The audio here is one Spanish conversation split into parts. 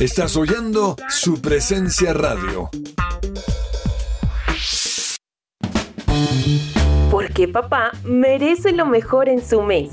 Estás oyendo su presencia radio. Porque papá merece lo mejor en su mes.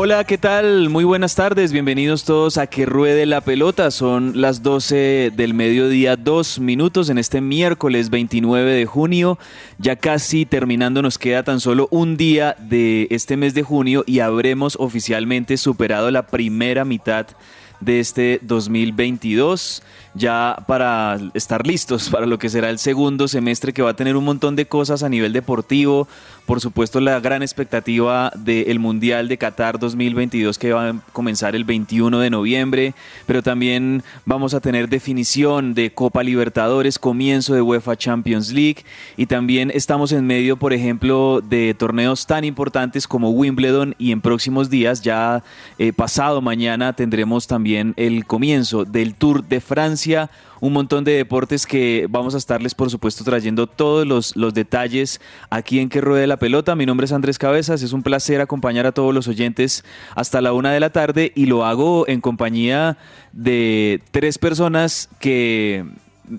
Hola, ¿qué tal? Muy buenas tardes, bienvenidos todos a Que Ruede la Pelota. Son las 12 del mediodía, dos minutos en este miércoles 29 de junio. Ya casi terminando, nos queda tan solo un día de este mes de junio y habremos oficialmente superado la primera mitad de este 2022 ya para estar listos para lo que será el segundo semestre que va a tener un montón de cosas a nivel deportivo, por supuesto la gran expectativa del Mundial de Qatar 2022 que va a comenzar el 21 de noviembre, pero también vamos a tener definición de Copa Libertadores, comienzo de UEFA Champions League. Y también estamos en medio, por ejemplo, de torneos tan importantes como Wimbledon y en próximos días, ya eh, pasado mañana, tendremos también el comienzo del Tour de Francia un montón de deportes que vamos a estarles, por supuesto, trayendo todos los, los detalles aquí en Que Ruede la Pelota. Mi nombre es Andrés Cabezas, es un placer acompañar a todos los oyentes hasta la una de la tarde y lo hago en compañía de tres personas que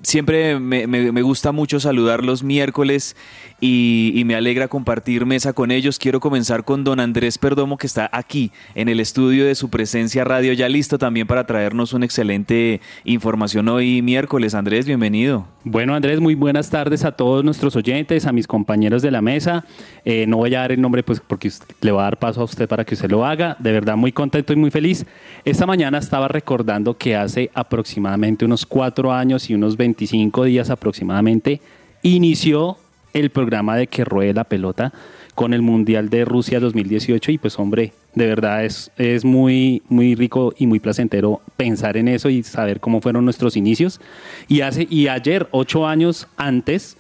siempre me, me, me, gusta mucho saludar los miércoles y, me alegra compartir mesa con ellos. Quiero comenzar con don Andrés Perdomo que está aquí en el estudio de su presencia radio, ya listo también para traernos una excelente información hoy miércoles. Andrés, bienvenido. Bueno Andrés, muy buenas tardes a todos nuestros oyentes, a mis compañeros de la mesa. Eh, no voy a dar el nombre pues porque le voy a dar paso a usted para que usted lo haga. De verdad muy contento y muy feliz. Esta mañana estaba recordando que hace aproximadamente unos cuatro años y unos 25 días aproximadamente inició el programa de que ruede la pelota con el Mundial de Rusia 2018 y pues hombre, de verdad es, es muy, muy rico y muy placentero pensar en eso y saber cómo fueron nuestros inicios. Y, hace, y ayer, ocho años antes,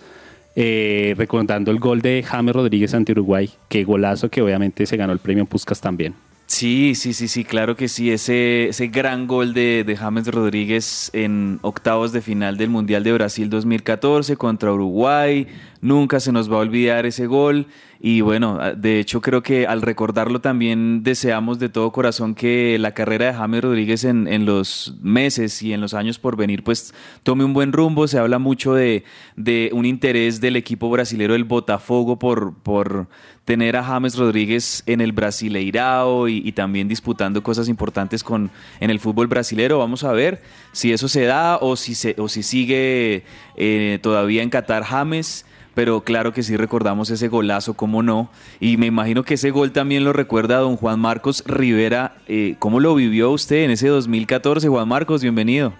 eh, recordando el gol de James Rodríguez ante Uruguay, que golazo que obviamente se ganó el premio Puskas también. Sí, sí, sí, sí, claro que sí. Ese, ese gran gol de, de, James Rodríguez en octavos de final del Mundial de Brasil 2014 contra Uruguay. Nunca se nos va a olvidar ese gol y bueno, de hecho creo que al recordarlo también deseamos de todo corazón que la carrera de James Rodríguez en, en los meses y en los años por venir pues tome un buen rumbo. Se habla mucho de, de un interés del equipo brasilero del Botafogo por, por tener a James Rodríguez en el Brasileirao y, y, también disputando cosas importantes con, en el fútbol brasilero. Vamos a ver si eso se da o si, se, o si sigue eh, todavía en Qatar James pero claro que sí recordamos ese golazo, cómo no. Y me imagino que ese gol también lo recuerda don Juan Marcos Rivera. Eh, ¿Cómo lo vivió usted en ese 2014, Juan Marcos? Bienvenido.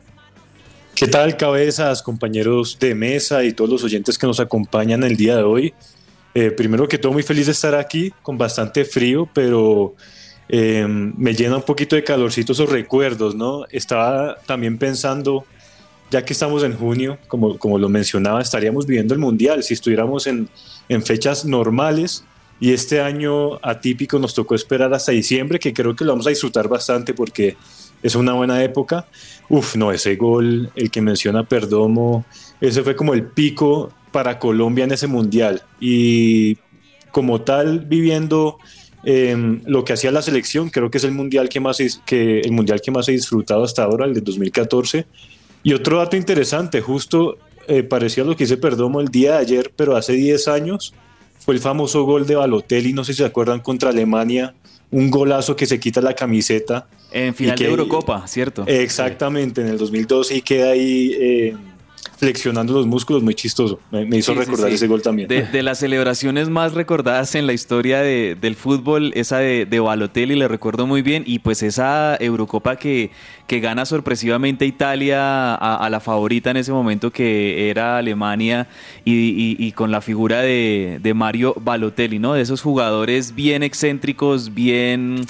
¿Qué tal, cabezas, compañeros de mesa y todos los oyentes que nos acompañan el día de hoy? Eh, primero que todo, muy feliz de estar aquí, con bastante frío, pero eh, me llena un poquito de calorcito esos recuerdos, ¿no? Estaba también pensando ya que estamos en junio, como, como lo mencionaba, estaríamos viviendo el Mundial si estuviéramos en, en fechas normales y este año atípico nos tocó esperar hasta diciembre, que creo que lo vamos a disfrutar bastante porque es una buena época. Uf, no, ese gol, el que menciona Perdomo, ese fue como el pico para Colombia en ese mundial. Y como tal, viviendo eh, lo que hacía la selección, creo que es el mundial que más, que, el mundial que más he disfrutado hasta ahora, el de 2014. Y otro dato interesante, justo eh, parecía lo que hice Perdomo el día de ayer, pero hace 10 años, fue el famoso gol de Balotelli, no sé si se acuerdan, contra Alemania, un golazo que se quita la camiseta. En final que, de Eurocopa, ¿cierto? Exactamente, en el 2012 y queda ahí eh, flexionando los músculos, muy chistoso. Me, me hizo Sí, sí, recordar sí. ese gol también. De, de las celebraciones más recordadas en la historia de- del fútbol, esa de, de Balotelli, le recuerdo muy bien, y pues esa Eurocopa que, que gana sorpresivamente Italia a, a la favorita en ese momento que era Alemania, y, y- y con la figura de, de Mario Balotelli, ¿no? De esos jugadores bien excéntricos, bien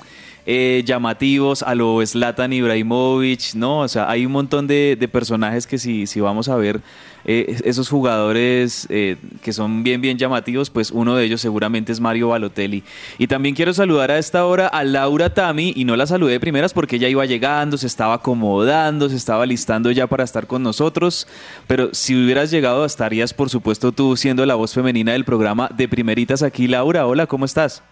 eh, llamativos a lo Zlatan Ibrahimovic, ¿no? O sea, hay un montón de, personajes que si, si vamos a ver eh, esos jugadores eh, que son bien, bien llamativos, pues uno de ellos seguramente es Mario Balotelli. Y también quiero saludar a esta hora a Laura Tami, y no la saludé de primeras porque ella iba llegando, se estaba acomodando, se estaba listando ya para estar con nosotros, pero si hubieras llegado estarías, por supuesto, tú siendo la voz femenina del programa de primeritas aquí. Laura, hola, ¿cómo estás?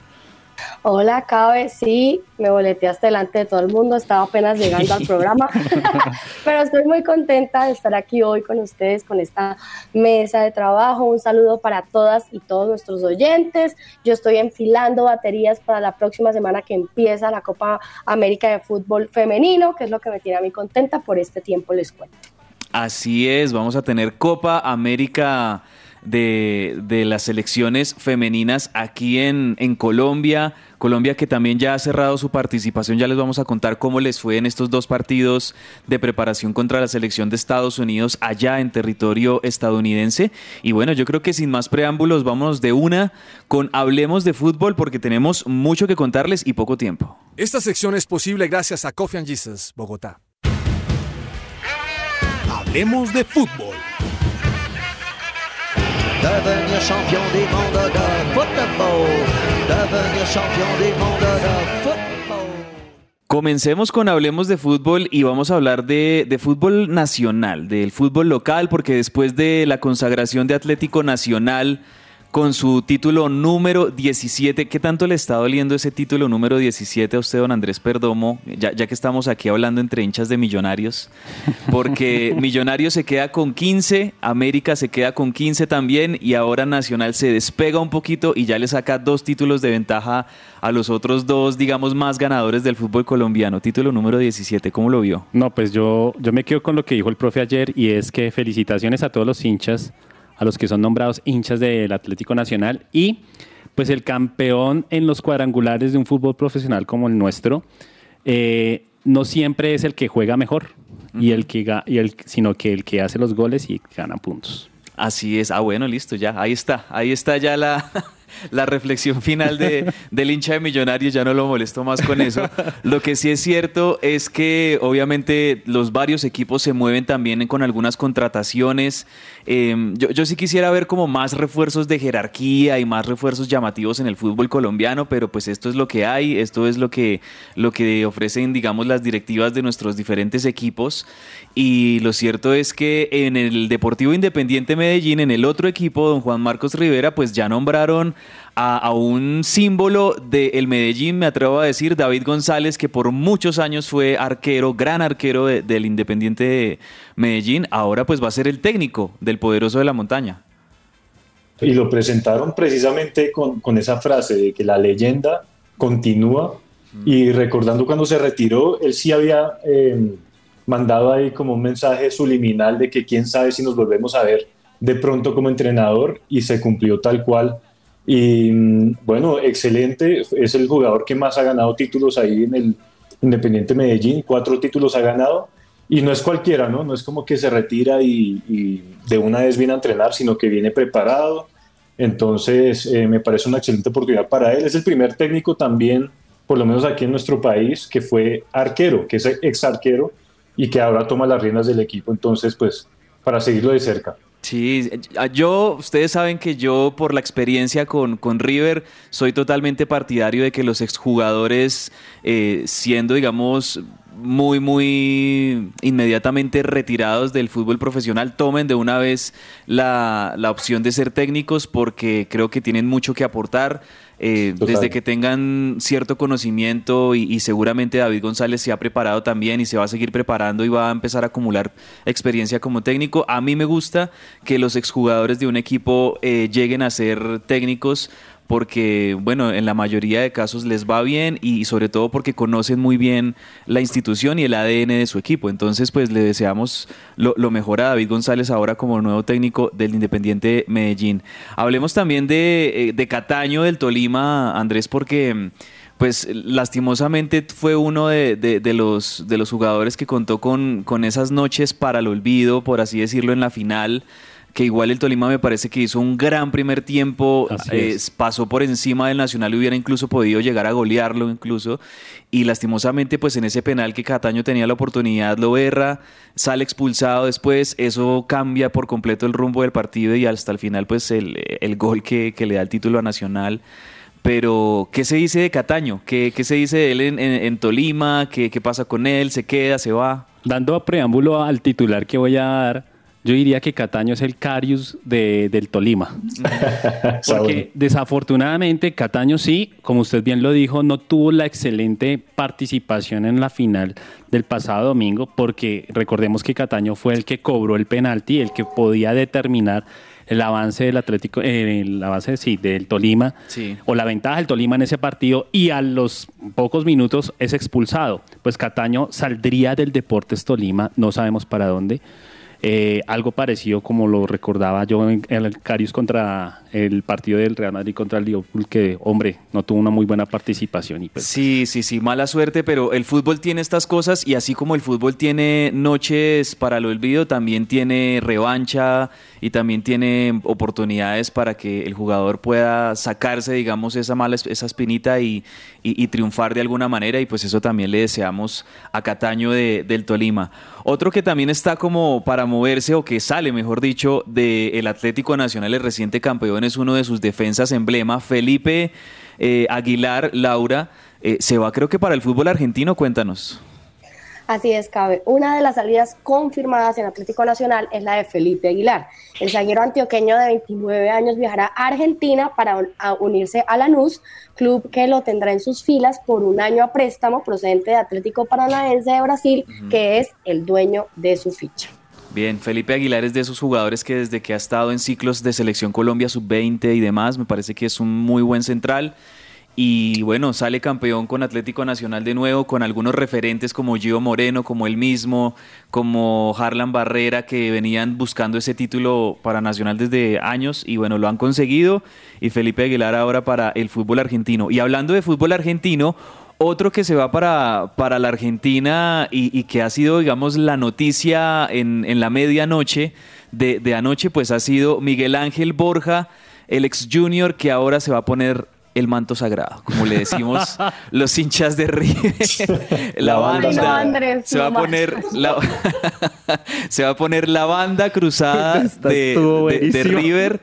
Hola, Cabe, sí, me boleteaste delante de todo el mundo, estaba apenas llegando al programa, pero estoy muy contenta de estar aquí hoy con ustedes, con esta mesa de trabajo. Un saludo para todas y todos nuestros oyentes. Yo estoy enfilando baterías para la próxima semana que empieza la Copa América de Fútbol Femenino, que es lo que me tiene a mí contenta por este tiempo, les cuento. Así es, vamos a tener Copa América de, de las selecciones femeninas aquí en, en Colombia. Colombia que también ya ha cerrado su participación, ya les vamos a contar cómo les fue en estos dos partidos de preparación contra la selección de Estados Unidos allá en territorio estadounidense. Y bueno, yo creo que sin más preámbulos vamos de una con Hablemos de Fútbol porque tenemos mucho que contarles y poco tiempo. Esta sección es posible gracias a Coffee and Jesus, Bogotá. Hablemos de fútbol. Devenir champion du monde de. Devenir champion du monde de. Comencemos con Hablemos de Fútbol y vamos a hablar de, de fútbol nacional, del fútbol local, porque después de la consagración de Atlético Nacional con su título número 17, ¿qué tanto le está doliendo ese título número 17 a usted, don Andrés Perdomo? Ya, ya que estamos aquí hablando entre hinchas de millonarios, porque Millonarios se queda con 15, América se queda con 15 también y ahora Nacional se despega un poquito y ya le saca dos títulos de ventaja a los otros dos, digamos, más ganadores del fútbol colombiano. Título número 17, ¿cómo lo vio? No, pues yo, yo me quedo con lo que dijo el profe ayer y es que felicitaciones a todos los hinchas, a los que son nombrados hinchas del Atlético Nacional y pues el campeón en los cuadrangulares de un fútbol profesional como el nuestro eh, no siempre es el que juega mejor y el que y el, sino que el que hace los goles y gana puntos. Así es. Ah, bueno, listo, ya. Ahí está. Ahí está ya la, la reflexión final de, del hincha de Millonarios, ya no lo molesto más con eso. Lo que sí es cierto es que obviamente los varios equipos se mueven también con algunas contrataciones. Em, yo, yo, sí quisiera ver como más refuerzos de jerarquía y más refuerzos llamativos en el fútbol colombiano, pero pues esto es lo que hay, esto es lo que, lo que ofrecen, digamos, las directivas de nuestros diferentes equipos. Y lo cierto es que en el Deportivo Independiente Medellín, en el otro equipo, don Juan Marcos Rivera, pues ya nombraron a, un símbolo del Medellín, me atrevo a decir, David González, que por muchos años fue arquero, gran arquero del Independiente de Medellín, ahora pues va a ser el técnico del Poderoso de la Montaña. Y lo presentaron precisamente con, con esa frase de que la leyenda continúa. Y recordando cuando se retiró, él sí había eh, mandado ahí como un mensaje subliminal de que quién sabe si nos volvemos a ver de pronto como entrenador y se cumplió tal cual. Y mm, bueno, excelente, es el jugador que más ha ganado títulos ahí en el Independiente Medellín, cuatro títulos ha ganado y no es cualquiera, ¿no? No es como que se retira y, de una vez viene a entrenar, sino que viene preparado. Entonces, eh, me parece una excelente oportunidad para él. Es el primer técnico también, por lo menos aquí en nuestro país, que fue arquero, que es ex arquero y que ahora toma las riendas del equipo, entonces pues para seguirlo de cerca. Sí, yo, ustedes saben que yo por la experiencia con, con River soy totalmente partidario de que los exjugadores, eh, siendo digamos muy, muy inmediatamente retirados del fútbol profesional, tomen de una vez la, la opción de ser técnicos porque creo que tienen mucho que aportar eh, desde que tengan cierto conocimiento y, seguramente David González se ha preparado también y se va a seguir preparando y va a empezar a acumular experiencia como técnico. A mí me gusta que los exjugadores de un equipo eh, lleguen a ser técnicos porque, bueno, en la mayoría de casos les va bien y sobre todo porque conocen muy bien la institución y el ADN de su equipo. Entonces, pues le deseamos lo, mejor a David González ahora como nuevo técnico del Independiente Medellín. Hablemos también de, eh, Cataño del Tolima, Andrés, porque pues lastimosamente fue uno de, de, los, de los jugadores que contó con, con esas noches para el olvido, por así decirlo, en la final que igual el Tolima me parece que hizo un gran primer tiempo, eh, pasó por encima del Nacional y hubiera incluso podido llegar a golearlo incluso, y lastimosamente pues en ese penal que Cataño tenía la oportunidad lo erra, sale expulsado después, eso cambia por completo el rumbo del partido y hasta el final pues el, gol que, le da el título a Nacional. Pero, ¿qué se dice de Cataño? ¿Qué, qué se dice de él en, Tolima? ¿Qué, ¿Qué pasa con él? ¿Se queda? ¿Se va? Dando preámbulo al titular que voy a dar, yo diría que Cataño es el Carius de, del Tolima. Porque desafortunadamente Cataño sí, como usted bien lo dijo, no tuvo la excelente participación en la final del pasado domingo, porque recordemos que Cataño fue el que cobró el penalti, el que podía determinar el avance del Atlético, eh, el avance sí, del Tolima, o la ventaja del Tolima en ese partido, y a los pocos minutos es expulsado. Pues Cataño saldría del Deportes Tolima, no sabemos para dónde. Eh, algo parecido como lo recordaba yo en el Carius contra el partido del Real Madrid contra el Liverpool, que, hombre, no tuvo una muy buena participación. Y pues... Sí, sí, sí, mala suerte, pero el fútbol tiene estas cosas y así como el fútbol tiene noches para el olvido, también tiene revancha y también tiene oportunidades para que el jugador pueda sacarse, digamos, esa mala esa espinita y, y, triunfar de alguna manera y pues eso también le deseamos a Cataño de, del Tolima. Otro que también está como para moverse o que sale, mejor dicho, del Atlético Nacional, el reciente campeón es uno de sus defensas emblema, Felipe eh, Aguilar, Laura, eh, se va creo que para el fútbol argentino, cuéntanos. Así es, Cabe. Una de las salidas confirmadas en Atlético Nacional es la de Felipe Aguilar. El zaguero antioqueño de 29 años viajará a Argentina para unirse a Lanús, club que lo tendrá en sus filas por un año a préstamo procedente de Atlético Paranaense de Brasil, que es el dueño de su ficha. Bien, Felipe Aguilar es de esos jugadores que desde que ha estado en ciclos de selección Colombia sub-20 y demás, me parece que es un muy buen central. Y bueno, sale campeón con Atlético Nacional de nuevo, con algunos referentes como Gio Moreno, como él mismo, como Harlan Barrera, que venían buscando ese título para Nacional desde años y bueno, lo han conseguido. Y Felipe Aguilar ahora para el fútbol argentino. Y hablando de fútbol argentino, otro que se va para, para la Argentina y, que ha sido, digamos, la noticia en, en la medianoche de, de anoche, pues ha sido Miguel Ángel Borja el ex Junior que ahora se va a poner el manto sagrado, como le decimos los hinchas de River. la, banda se va a poner la, se va a poner la banda cruzada de, de, River.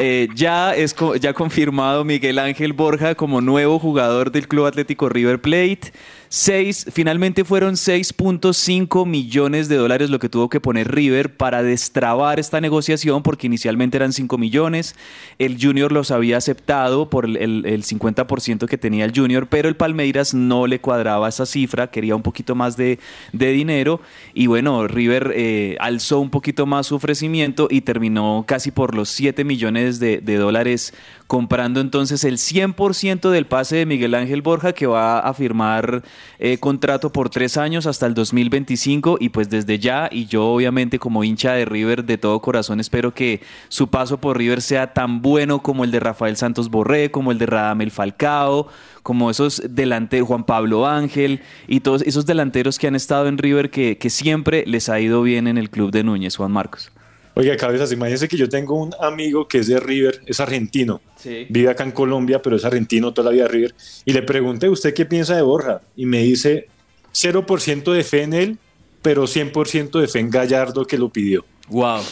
Eh, ya es ya confirmado Miguel Ángel Borja como nuevo jugador del Club Atlético River Plate. Seis, finalmente fueron 6.5 millones de dólares lo que tuvo que poner River para destrabar esta negociación, porque inicialmente eran 5 millones. El Junior los había aceptado por el, el, 50% que tenía el Junior, pero el Palmeiras no le cuadraba esa cifra, quería un poquito más de, de dinero. Y bueno, River eh, alzó un poquito más su ofrecimiento y terminó casi por los 7 millones de, de dólares comprando entonces el 100% del pase de Miguel Ángel Borja que va a firmar eh, contrato por tres años hasta el 2025 y pues desde ya y yo obviamente como hincha de River de todo corazón espero que su paso por River sea tan bueno como el de Rafael Santos Borré, como el de Radamel Falcao, como esos delanteros, Juan Pablo Ángel y todos esos delanteros que han estado en River que, que siempre les ha ido bien en el club de Núñez, Juan Marcos. Oiga, cabezas, imagínense que yo tengo un amigo que es de River, es argentino, vive acá en Colombia, pero es argentino toda la vida River, y le pregunté, ¿usted qué piensa de Borja? Y me dice, 0% de fe en él, pero 100% de fe en Gallardo que lo pidió. Wow.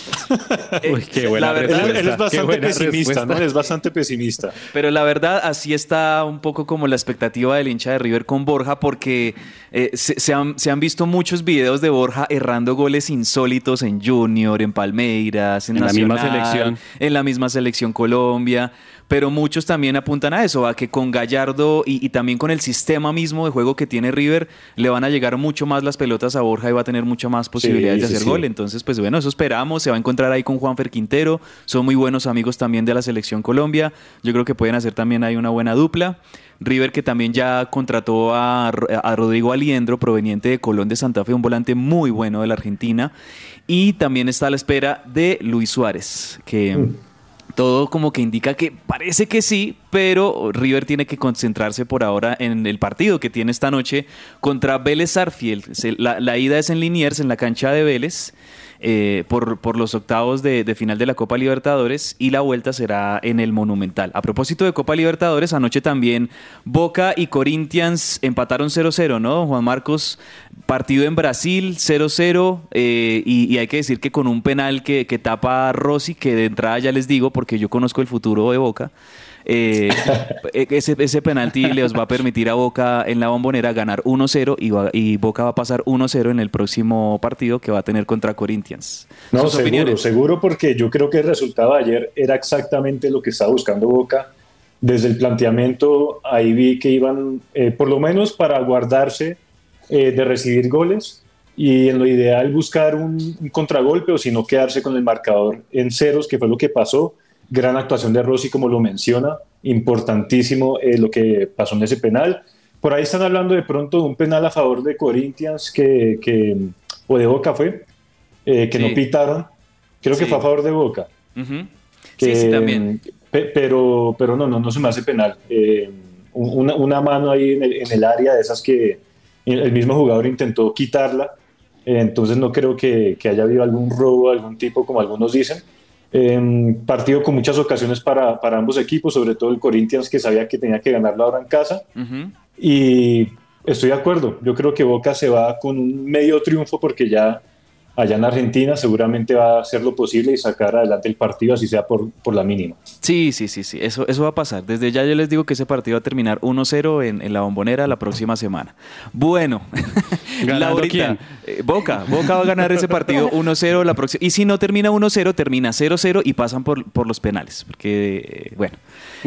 Uy, qué buena la verdad, él, es bastante pesimista, ¿no? Es bastante pesimista. Pero la verdad, así está un poco como la expectativa del hincha de River con Borja, porque eh, se, han, se, han, visto muchos videos de Borja errando goles insólitos en Junior, en Palmeiras, en, la misma selección. En la misma selección Colombia pero muchos también apuntan a eso, a que con Gallardo y, también con el sistema mismo de juego que tiene River, le van a llegar mucho más las pelotas a Borja y va a tener mucho más posibilidades de hacer gol. Entonces, pues bueno, eso esperamos. Se va a encontrar ahí con Juanfer Quintero. Son muy buenos amigos también de la selección Colombia. Yo creo que pueden hacer también ahí una buena dupla. River que también ya contrató a, Rodrigo Aliendro, proveniente de Colón de Santa Fe, un volante muy bueno de la Argentina. Y también está a la espera de Luis Suárez, que... Mm todo como que indica que parece que sí, pero River tiene que concentrarse por ahora en el partido que tiene esta noche contra Vélez Arfield. La, la ida es en Liniers, en la cancha de Vélez. Eh, por, por, los octavos de, final de la Copa Libertadores y la vuelta será en el Monumental. A propósito de Copa Libertadores, anoche también Boca y Corinthians empataron 0-0, ¿no? Juan Marcos, partido en Brasil 0-0 eh, y, hay que decir que con un penal que, que tapa Rossi, que de entrada ya les digo porque yo conozco el futuro de Boca. Eh, e-, ese, ese penalti les va a permitir a Boca en la bombonera ganar 1-0 y, Boca va a pasar 1-0 en el próximo partido que va a tener contra Corinthians. No, seguro, seguro porque yo creo que el resultado de ayer era exactamente lo que estaba buscando Boca. Desde el planteamiento ahí vi que iban, eh, por lo menos para guardarse eh, de recibir goles y en lo ideal buscar un, un contragolpe o si no quedarse con el marcador en ceros, que fue lo que pasó gran actuación de Rossi, como lo menciona, importantísimo eh, lo que pasó en ese penal. Por ahí están hablando de pronto de un penal a favor de Corinthians que, que o de Boca fue, eh, que no pitaron. Creo que fue a favor de Boca. sí, sí, también. pero, pero no, no, no se me hace penal. Eh, una, una, mano ahí en el, en el, área de esas que el mismo jugador intentó quitarla. entonces no creo que, que haya habido algún robo, algún tipo, como algunos dicen partido con muchas ocasiones para, para, ambos equipos, sobre todo el Corinthians que sabía que tenía que ganarlo ahora en casa. Y estoy de acuerdo, yo creo que Boca se va con un medio triunfo porque ya allá en Argentina seguramente va a hacer lo posible y sacar adelante el partido, así sea por, por la mínima. Sí, sí, sí, sí, eso, eso va a pasar. Desde ya yo les digo que ese partido va a terminar 1-0 en, en, la bombonera la próxima semana. Bueno, Laurita, eh, Boca, Boca va a ganar ese partido 1-0 la próxima. Y si no termina 1-0, termina 0-0 y pasan por, por los penales. Porque, eh, bueno,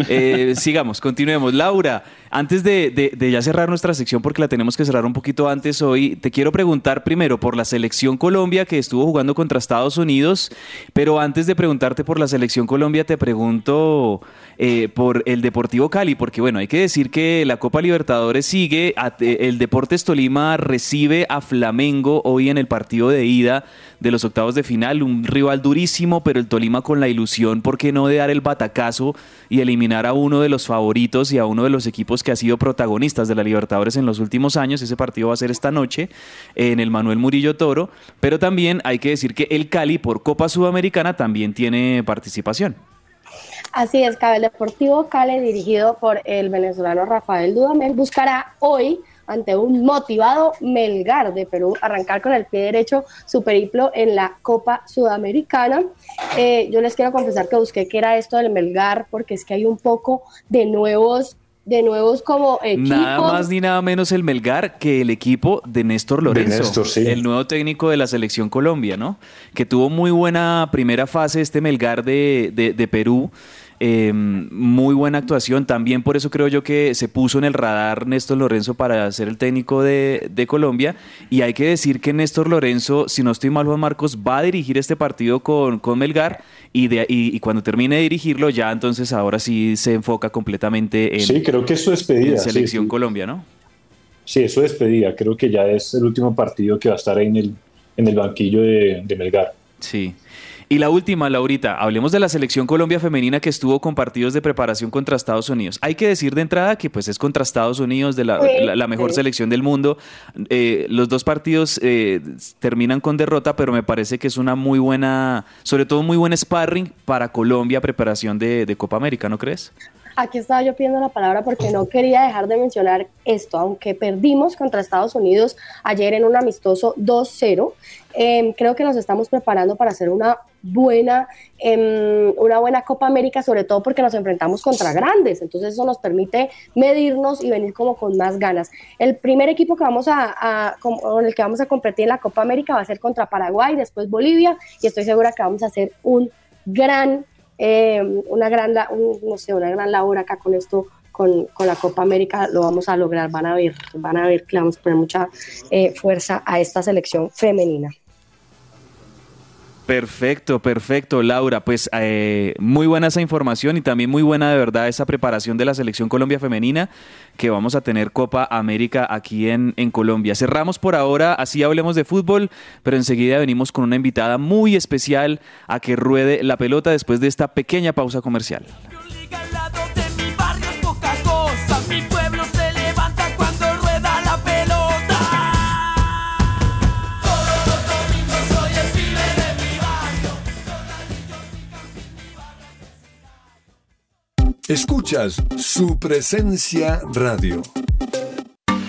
eh, sigamos, continuemos. Laura, antes de, ya cerrar nuestra sección, porque la tenemos que cerrar un poquito antes hoy, te quiero preguntar primero por la selección Colombia que estuvo jugando contra Estados Unidos, pero antes de preguntarte por la selección Colombia, te pregunto eh, por el Deportivo Cali, porque bueno, hay que decir que la Copa Libertadores sigue, el Deportes Tolima recibe a Flamengo hoy en el partido de ida de los octavos de final, un rival durísimo, pero el Tolima con la ilusión, ¿por qué no de dar el batacazo y eliminar a uno de los favoritos y a uno de los equipos que ha sido protagonistas de la Libertadores en los últimos años? Ese partido va a ser esta noche en el Manuel Murillo Toro, pero también hay que decir que el Cali por Copa Sudamericana también tiene participación. Así es, Cabe, el Deportivo Cali, dirigido por el venezolano Rafael Dudamel, buscará hoy ante un motivado Melgar de Perú arrancar con el pie derecho su periplo en la Copa Sudamericana. Eh, yo les quiero confesar que busqué qué era esto del Melgar porque es que hay un poco de nuevos de nuevos como equipos. Nada más ni nada menos el Melgar que el equipo de Néstor Lorenzo, Néstor, sí. el nuevo técnico de la selección Colombia, ¿no? Que tuvo muy buena primera fase este Melgar de, de- de Perú. Eh, muy buena actuación. También por eso creo yo que se puso en el radar Néstor Lorenzo para ser el técnico de, de Colombia. Y hay que decir que Néstor Lorenzo, si no estoy mal, Juan Marcos, va a dirigir este partido con, con Melgar. Y, de, y, y cuando termine de dirigirlo, ya entonces ahora sí se enfoca completamente en, Sí, creo que es su despedida. en sí, Selección sí. Colombia, ¿no? Sí, es su despedida. Creo que ya es el último partido que va a estar en el, en el banquillo de, de Melgar. Sí. Y la última, Laurita, hablemos de la selección Colombia femenina que estuvo con partidos de preparación contra Estados Unidos. Hay que decir de entrada que pues es contra Estados Unidos, de la, Sí, la- la mejor sí. selección del mundo. Eh, los dos partidos eh, terminan con derrota, pero me parece que es una muy buena, sobre todo muy buen sparring para Colombia, preparación de, de Copa América, ¿no crees? Aquí estaba yo pidiendo la palabra porque no quería dejar de mencionar esto, aunque perdimos contra Estados Unidos ayer en un amistoso 2-0, eh, creo que nos estamos preparando para hacer una buena, em, una buena Copa América, sobre todo porque nos enfrentamos contra grandes, entonces eso nos permite medirnos y venir como con más ganas. El primer equipo que vamos a, a- con el que vamos a competir en la Copa América va a ser contra Paraguay, después Bolivia, y estoy segura que vamos a hacer un gran eh, una gran, un- no sé, una gran labor acá con esto, con, con la Copa América, lo vamos a lograr, van a ver, van a ver que vamos a poner mucha eh, fuerza a esta selección femenina. Perfecto, perfecto, Laura. Pues eh, muy buena esa información y también muy buena de verdad esa preparación de la selección Colombia femenina que vamos a tener Copa América aquí en, en Colombia. Cerramos por ahora, así hablemos de fútbol, pero enseguida venimos con una invitada muy especial a que ruede la pelota después de esta pequeña pausa comercial. Escuchas su presencia radio.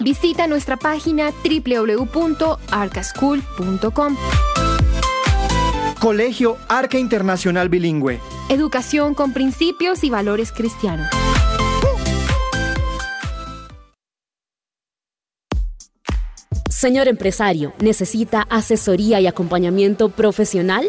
Visita nuestra página www.arcaschool.com. Colegio Arca Internacional Bilingüe. Educación con principios y valores cristianos. Señor empresario, ¿necesita asesoría y acompañamiento profesional?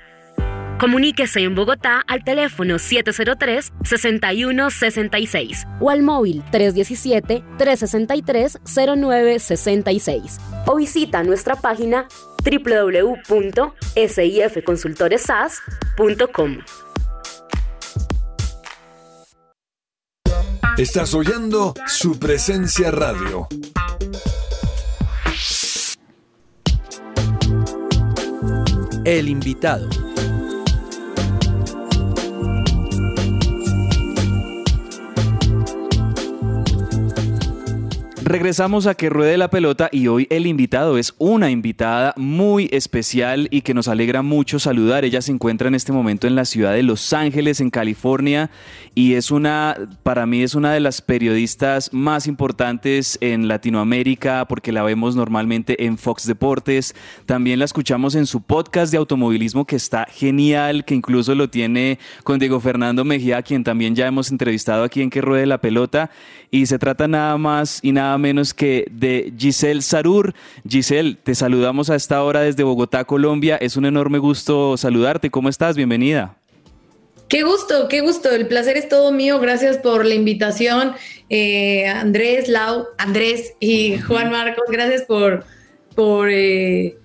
Comuníquese en Bogotá al teléfono 703-6166 o al móvil 317-363-0966 o visita nuestra página www.sifconsultoresas.com. Estás oyendo su presencia radio. El invitado. Regresamos a que ruede la pelota y hoy el invitado es una invitada muy especial y que nos alegra mucho saludar. Ella se encuentra en este momento en la ciudad de Los Ángeles, en California, y es una, para mí es una de las periodistas más importantes en Latinoamérica porque la vemos normalmente en Fox Deportes. También la escuchamos en su podcast de automovilismo que está genial, que incluso lo tiene con Diego Fernando Mejía, quien también ya hemos entrevistado aquí en Que ruede la pelota. Y se trata nada más y nada menos que de Giselle Sarur. Giselle, te saludamos a esta hora desde Bogotá, Colombia. Es un enorme gusto saludarte. ¿Cómo estás? Bienvenida. Qué gusto, qué gusto. El placer es todo mío. Gracias por la invitación. Eh, Andrés, Lau, Andrés y Juan Marcos, gracias por, por eh,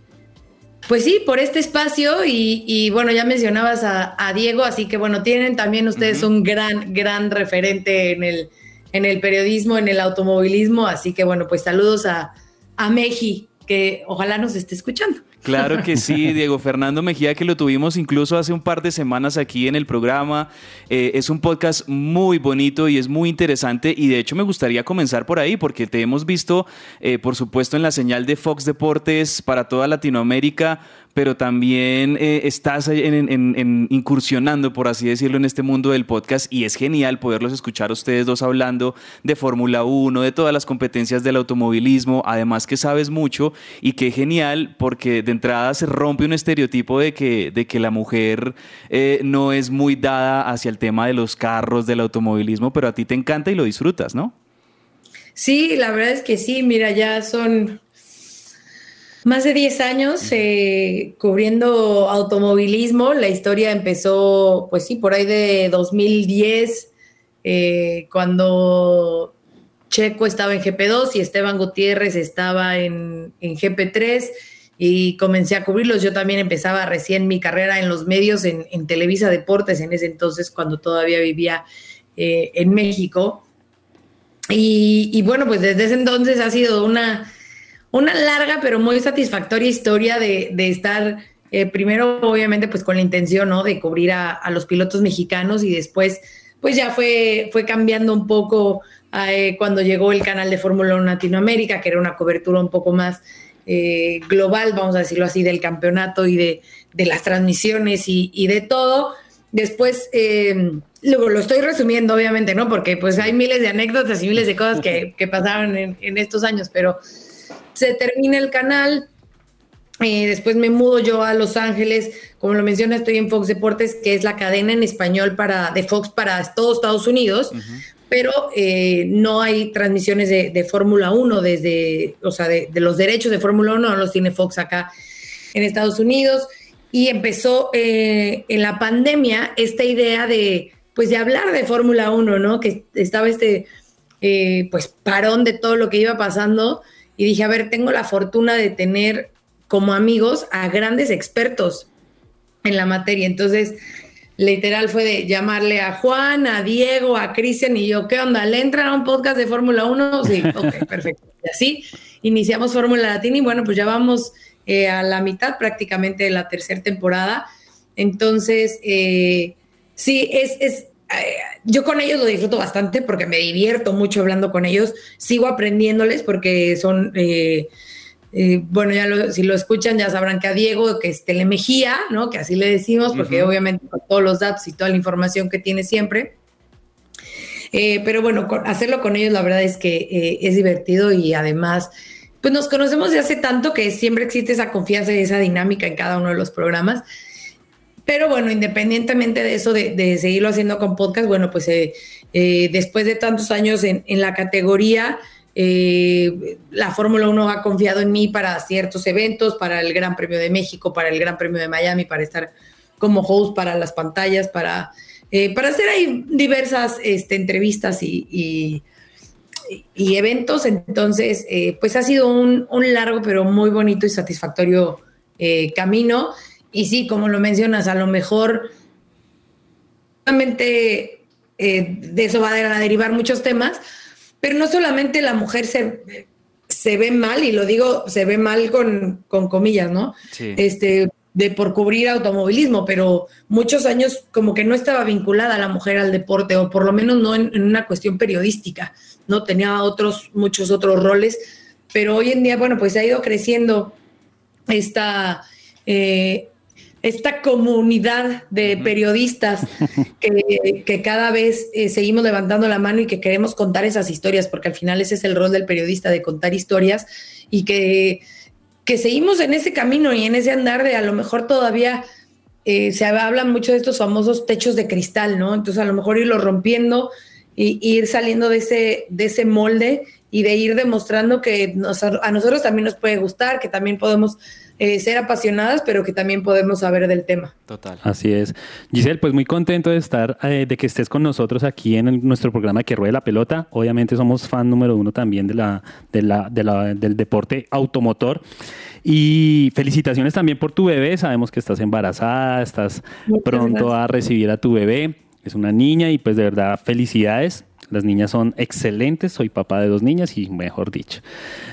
pues sí, por este espacio. Y, bueno, ya mencionabas a, Diego, así que bueno, tienen también ustedes un gran, gran referente en el, en el periodismo, en el automovilismo. Así que bueno, pues saludos a, a Meji, que ojalá nos esté escuchando. Claro que sí, Diego Fernando Mejía, que lo tuvimos incluso hace un par de semanas aquí en el programa. Eh, es un podcast muy bonito y es muy interesante y de hecho me gustaría comenzar por ahí porque te hemos visto, eh, por supuesto, en la señal de Fox Deportes para toda Latinoamérica, pero también eh, estás incursionando, por así decirlo, en este mundo del podcast y es genial poderlos escuchar a ustedes dos hablando de Fórmula 1, de todas las competencias del automovilismo, además que sabes mucho y qué genial porque de entrada se rompe un estereotipo de que, de que la mujer eh, no es muy dada hacia el tema de los carros, del automovilismo, pero a ti te encanta y lo disfrutas, ¿no? Sí, la verdad es que sí, mira, ya son más de 10 años eh, cubriendo automovilismo. La historia empezó, pues sí, por ahí de 2010, eh, cuando Checo estaba en GP2 y Esteban Gutiérrez estaba en, GP3 y comencé a cubrirlos. Yo también empezaba recién mi carrera en los medios, en, Televisa Deportes, en ese entonces, cuando todavía vivía eh, en México. y, bueno, pues desde ese entonces ha sido una una larga pero muy satisfactoria historia de, estar eh, primero obviamente pues con la intención ¿no? de cubrir a, los pilotos mexicanos y después pues ya fue, fue cambiando un poco eh, cuando llegó el canal de Fórmula 1 Latinoamérica, que era una cobertura un poco más eh, global, vamos a decirlo así, del campeonato y de, las transmisiones y, de todo. Después, luego lo estoy resumiendo, obviamente, ¿no? Porque pues hay miles de anécdotas y miles de cosas que, pasaron en, en, estos años, pero se termina el canal. Eh, después me mudo yo a Los Ángeles, como lo menciona, estoy en Fox Deportes, que es la cadena en español para, de Fox para todos Estados Unidos, pero eh, no hay transmisiones de, Fórmula 1 desde, o sea, de, los derechos de Fórmula 1 no los tiene Fox acá en Estados Unidos. Y empezó eh, en la pandemia esta idea de, pues, de hablar de Fórmula 1, ¿no? Que estaba este, pues, parón de todo lo que iba pasando y dije, a ver, tengo la fortuna de tener como amigos a grandes expertos en la materia. Entonces, literal fue de llamarle a Juan, a Diego, a Cristian y yo, ¿qué onda? ¿Le entran a un podcast de Fórmula 1? Sí, ok, perfecto. Y así iniciamos Fórmula Latina y bueno, pues ya vamos eh, a la mitad prácticamente de la tercera temporada. Entonces, eh, sí, es, es yo con ellos lo disfruto bastante porque me divierto mucho hablando con ellos, sigo aprendiéndoles porque son, eh, eh, bueno, ya si lo escuchan ya sabrán que a Diego, que es Telemejía, ¿no? Que así le decimos, porque obviamente con todos los datos y toda la información que tiene siempre. Eh, pero bueno, hacerlo con ellos la verdad es que es divertido y además, pues nos conocemos de hace tanto que siempre existe esa confianza y esa dinámica en cada uno de los programas. Pero bueno, independientemente de eso, de, seguirlo haciendo con podcast, bueno, pues eh, eh, después de tantos años en, la categoría, eh, la Fórmula 1 ha confiado en mí para ciertos eventos, para el Gran Premio de México, para el Gran Premio de Miami, para estar como host para las pantallas, para, para hacer ahí diversas este, entrevistas y, y, eventos. Entonces, pues ha sido un, un, largo pero muy bonito y satisfactorio camino. Y sí, como lo mencionas, a lo mejor solamente eh, de eso va a derivar muchos temas, pero no solamente la mujer se, se ve mal, y lo digo, se ve mal con, comillas, ¿no? Este, de por cubrir automovilismo, pero muchos años como que no estaba vinculada la mujer al deporte, o por lo menos no en, una cuestión periodística, ¿no? Tenía otros, muchos otros roles, pero hoy en día, bueno, pues ha ido creciendo esta, eh, esta comunidad de periodistas que, cada vez eh, seguimos levantando la mano y que queremos contar esas historias, porque al final ese es el rol del periodista, de contar historias y que, que seguimos en ese camino y en ese andar de a lo mejor todavía eh, se habla mucho de estos famosos techos de cristal, ¿no? Entonces a lo mejor irlo rompiendo y, ir saliendo de ese, de ese molde y de ir demostrando que a nosotros también nos puede gustar, que también podemos eh, ser apasionadas, pero que también podemos saber del tema. Total. Así es. Giselle, pues muy contento de estar, eh, de que estés con nosotros aquí en nuestro programa Que Ruede la Pelota. Obviamente somos fan número uno también de la, de la, de la, del deporte automotor. Y felicitaciones también por tu bebé. Sabemos que estás embarazada, estás pronto a recibir a tu bebé. Es una niña y pues de verdad felicidades. Las niñas son excelentes, soy papá de dos niñas y mejor dicho.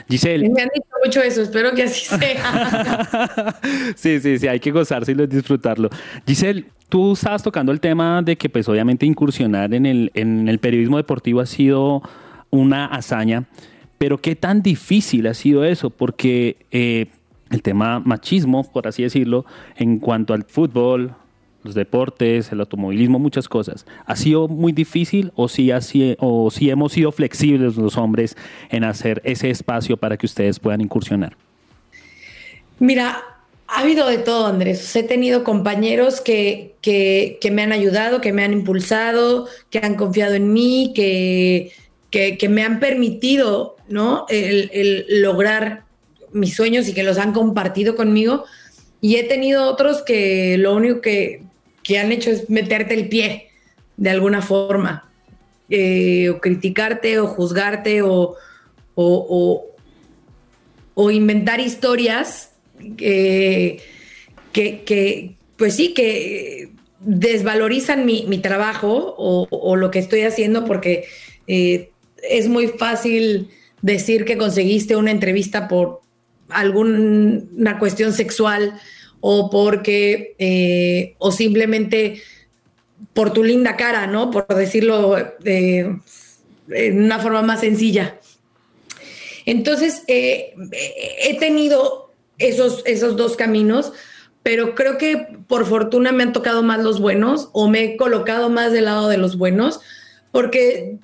Giselle. Me han dicho mucho eso, espero que así sea. sí, sí, sí, hay que gozarse y disfrutarlo. Giselle, tú estabas tocando el tema de que pues obviamente incursionar en el, en el periodismo deportivo ha sido una hazaña, pero ¿qué tan difícil ha sido eso? Porque eh, el tema machismo, por así decirlo, en cuanto al fútbol, los deportes, el automovilismo, muchas cosas. ¿Ha sido muy difícil o sí, así, o sí hemos sido flexibles los hombres en hacer ese espacio para que ustedes puedan incursionar? Mira, ha habido de todo, Andrés. He tenido compañeros que, que, me han ayudado, que me han impulsado, que han confiado en mí, que, que me han permitido ¿no? el lograr mis sueños y que los han compartido conmigo. Y he tenido otros que lo único que, que han hecho es meterte el pie de alguna forma, eh, o criticarte, o juzgarte, o, o, inventar historias que, que, pues sí, que desvalorizan mi, trabajo o, lo que estoy haciendo porque eh, es muy fácil decir que conseguiste una entrevista por alguna cuestión sexual o porque, eh, o simplemente por tu linda cara, ¿no? Por decirlo de en una forma más sencilla. Entonces, eh, he tenido esos, esos dos caminos, pero creo que por fortuna me han tocado más los buenos o me he colocado más del lado de los buenos, porque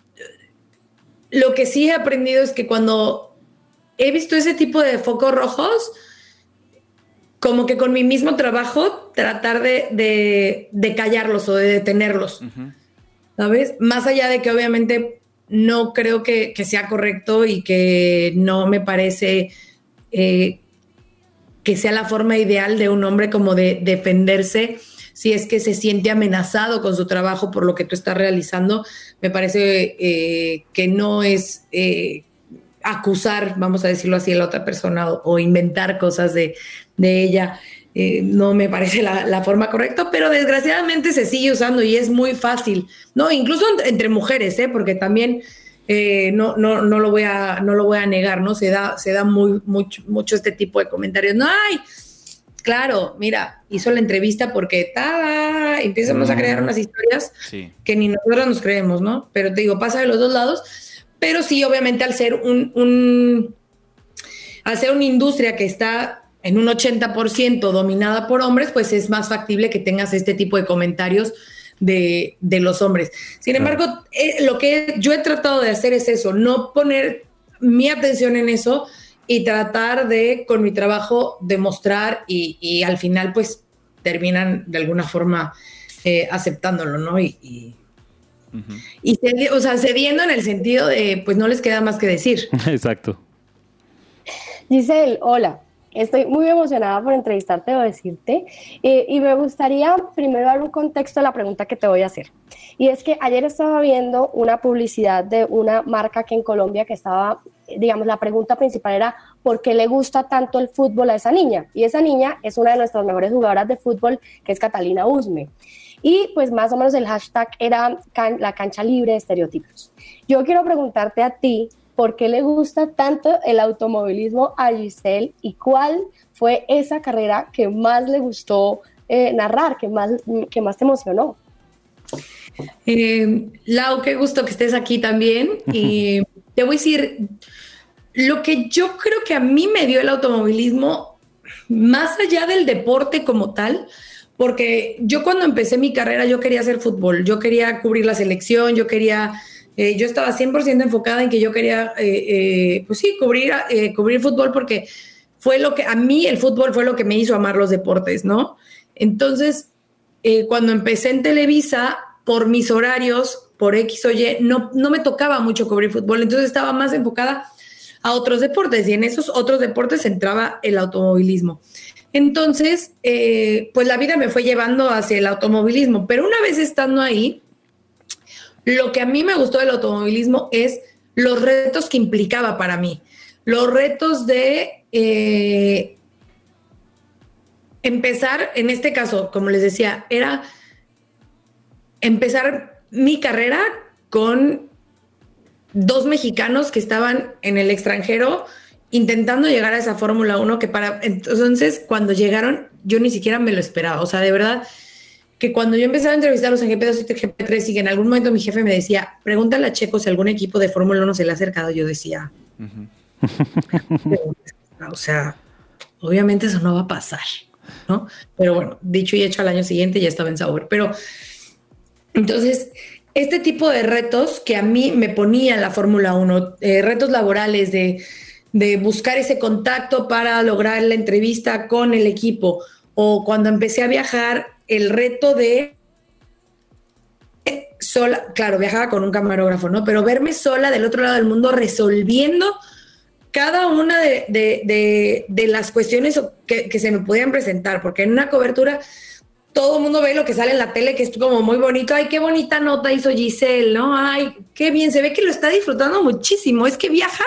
lo que sí he aprendido es que cuando he visto ese tipo de focos rojos, como que con mi mismo trabajo tratar de, callarlos o de detenerlos, ¿sabes? Más allá de que obviamente no creo que, sea correcto y que no me parece eh, que sea la forma ideal de un hombre como de defenderse si es que se siente amenazado con su trabajo por lo que tú estás realizando, me parece eh, que no es eh, acusar, vamos a decirlo así, a la otra persona o, inventar cosas de, ella. Eh, no me parece la, forma correcta, pero desgraciadamente se sigue usando y es muy fácil, ¿no? Incluso entre mujeres, ¿eh? Porque también eh, no, no, no, lo voy a, no lo voy a negar, ¿no? Se da, se da muy, mucho, mucho este tipo de comentarios. No, ay, claro, mira, hizo la entrevista porque tada, empezamos a crear unas historias que ni nosotros nos creemos, ¿no? Pero te digo, pasa de los dos lados pero sí, obviamente, al ser un, al ser una industria que está en un 80% dominada por hombres, pues es más factible que tengas este tipo de comentarios de, los hombres. Sin embargo, eh, lo que yo he tratado de hacer es eso, no poner mi atención en eso y tratar de, con mi trabajo, demostrar y, al final, pues, terminan de alguna forma eh, aceptándolo, ¿no? y, y, o sea, cediendo en el sentido de, pues no les queda más que decir. Exacto. Giselle, hola. Estoy muy emocionada por entrevistarte o decirte. Eh, y me gustaría primero dar un contexto a la pregunta que te voy a hacer. Y es que ayer estaba viendo una publicidad de una marca que en Colombia que estaba, digamos, la pregunta principal era, ¿por qué le gusta tanto el fútbol a esa niña? Y esa niña es una de nuestras mejores jugadoras de fútbol, que es Catalina Usme. Y pues más o menos el hashtag era la cancha libre de estereotipos. Yo quiero preguntarte a ti, por qué le gusta tanto el automovilismo a Giselle y cuál fue esa carrera que más le gustó eh, narrar, que más, que más te emocionó. Eh, Lau, qué gusto que estés aquí también. Y te voy a decir, lo que yo creo que a mí me dio el automovilismo, más allá del deporte como tal, porque yo cuando empecé mi carrera yo quería hacer fútbol, yo quería cubrir la selección, yo quería, eh, yo estaba 100% enfocada en que yo quería, pues sí, cubrir, cubrir fútbol porque fue lo que, a mí el fútbol fue lo que me hizo amar los deportes, ¿no? Entonces, eh, cuando empecé en Televisa, por mis horarios, por X o Y, no, no me tocaba mucho cubrir fútbol, entonces estaba más enfocada a otros deportes y en esos otros deportes entraba el automovilismo. Entonces, eh, pues la vida me fue llevando hacia el automovilismo, pero una vez estando ahí, lo que a mí me gustó del automovilismo es los retos que implicaba para mí, los retos de eh, empezar, en este caso, como les decía, era empezar mi carrera con dos mexicanos que estaban en el extranjero intentando llegar a esa Fórmula 1 que para entonces cuando llegaron yo ni siquiera me lo esperaba, o sea, de verdad que cuando yo empezaba a entrevistarlos en GP2 y GP3 y que en algún momento mi jefe me decía, pregúntale a Checo si algún equipo de Fórmula 1 se le ha acercado, yo decía, o sea, obviamente eso no va a pasar, ¿no? Pero bueno, dicho y hecho al año siguiente ya estaba en sabor. Pero entonces, este tipo de retos que a mí me ponía la Fórmula 1, eh, retos laborales de, de buscar ese contacto para lograr la entrevista con el equipo, o cuando empecé a viajar, el reto de sola, claro, viajaba con un camarógrafo, ¿no? Pero verme sola del otro lado del mundo resolviendo cada una de, las cuestiones que, se me podían presentar, porque en una cobertura todo el mundo ve lo que sale en la tele, que es como muy bonito, ay, qué bonita nota hizo Giselle, ¿no? Ay, qué bien, se ve que lo está disfrutando muchísimo, es que viaja,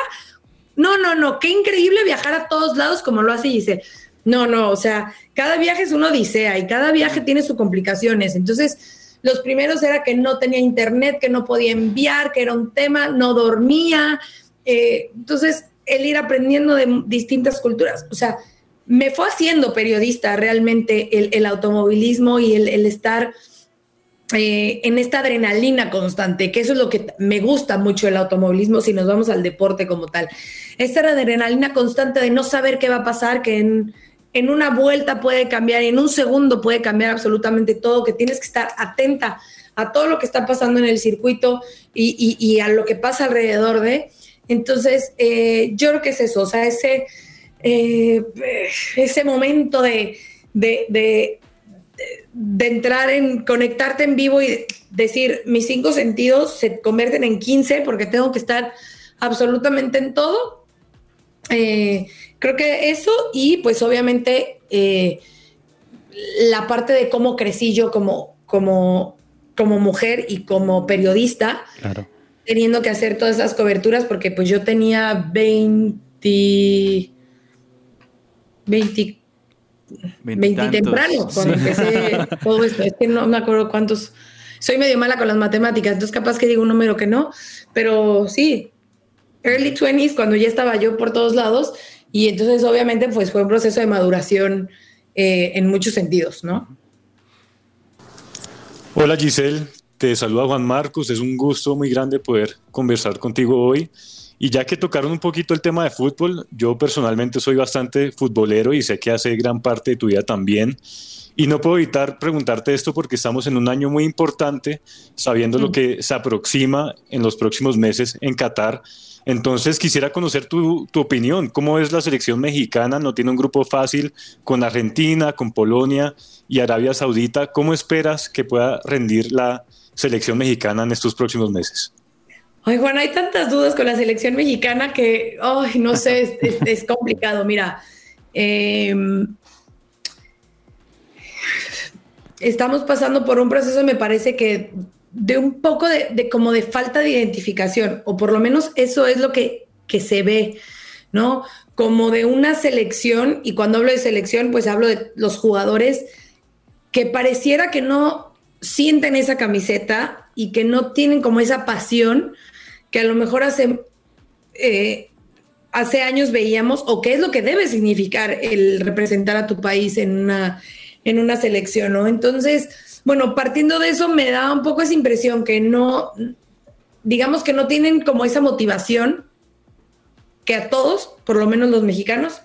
no, no, no, qué increíble viajar a todos lados como lo hace Giselle. No, no, o sea, cada viaje es una odisea y cada viaje tiene sus complicaciones. Entonces, los primeros era que no tenía internet, que no podía enviar, que era un tema, no dormía. Eh, entonces, el ir aprendiendo de distintas culturas. O sea, me fue haciendo periodista realmente el, automovilismo y el, estar eh, en esta adrenalina constante, que eso es lo que me gusta mucho el automovilismo si nos vamos al deporte como tal. Esta adrenalina constante de no saber qué va a pasar, que en, una vuelta puede cambiar, en un segundo puede cambiar absolutamente todo, que tienes que estar atenta a todo lo que está pasando en el circuito y a lo que pasa alrededor de. Entonces, eh, yo creo que es eso, o sea, ese, eh, ese momento de, entrar en, conectarte en vivo y decir, mis cinco sentidos se convierten en 15 porque tengo que estar absolutamente en todo. Eh, creo que eso y pues obviamente la parte de cómo crecí yo como, como, como mujer y como periodista. Claro teniendo que hacer todas esas coberturas porque pues yo tenía 20, 20, 20, temprano cuando empecé todo esto. Es que no me acuerdo cuántos. Soy medio mala con las matemáticas, entonces capaz que digo un número que no, pero sí, early 20s cuando ya estaba yo por todos lados y entonces obviamente pues fue un proceso de maduración eh, en muchos sentidos, ¿no? Hola Giselle, te saluda Juan Marcos, es un gusto muy grande poder conversar contigo hoy. Y ya que tocaron un poquito el tema de fútbol, yo personalmente soy bastante futbolero y sé que hace gran parte de tu vida también. Y no puedo evitar preguntarte esto porque estamos en un año muy importante, sabiendo lo mm. que se aproxima en los próximos meses en Qatar. Entonces quisiera conocer tu, tu, opinión. ¿Cómo es la selección mexicana? No tiene un grupo fácil con Argentina, con Polonia y Arabia Saudita. ¿Cómo esperas que pueda rendir la selección mexicana en estos próximos meses? Ay, Juan, hay tantas dudas con la selección mexicana que, ay, no sé, es, complicado. Mira, em, estamos pasando por un proceso, me parece que de un poco de, como de falta de identificación, o por lo menos eso es lo que, que se ve, ¿no? Como de una selección, y cuando hablo de selección, pues hablo de los jugadores que pareciera que no sienten esa camiseta y que no tienen como esa pasión que a lo mejor hace eh, hace años veíamos o qué es lo que debe significar el representar a tu país en una, en una selección, ¿no? Entonces, bueno, partiendo de eso me da un poco esa impresión que no, digamos que no tienen como esa motivación que a todos, por lo menos los mexicanos,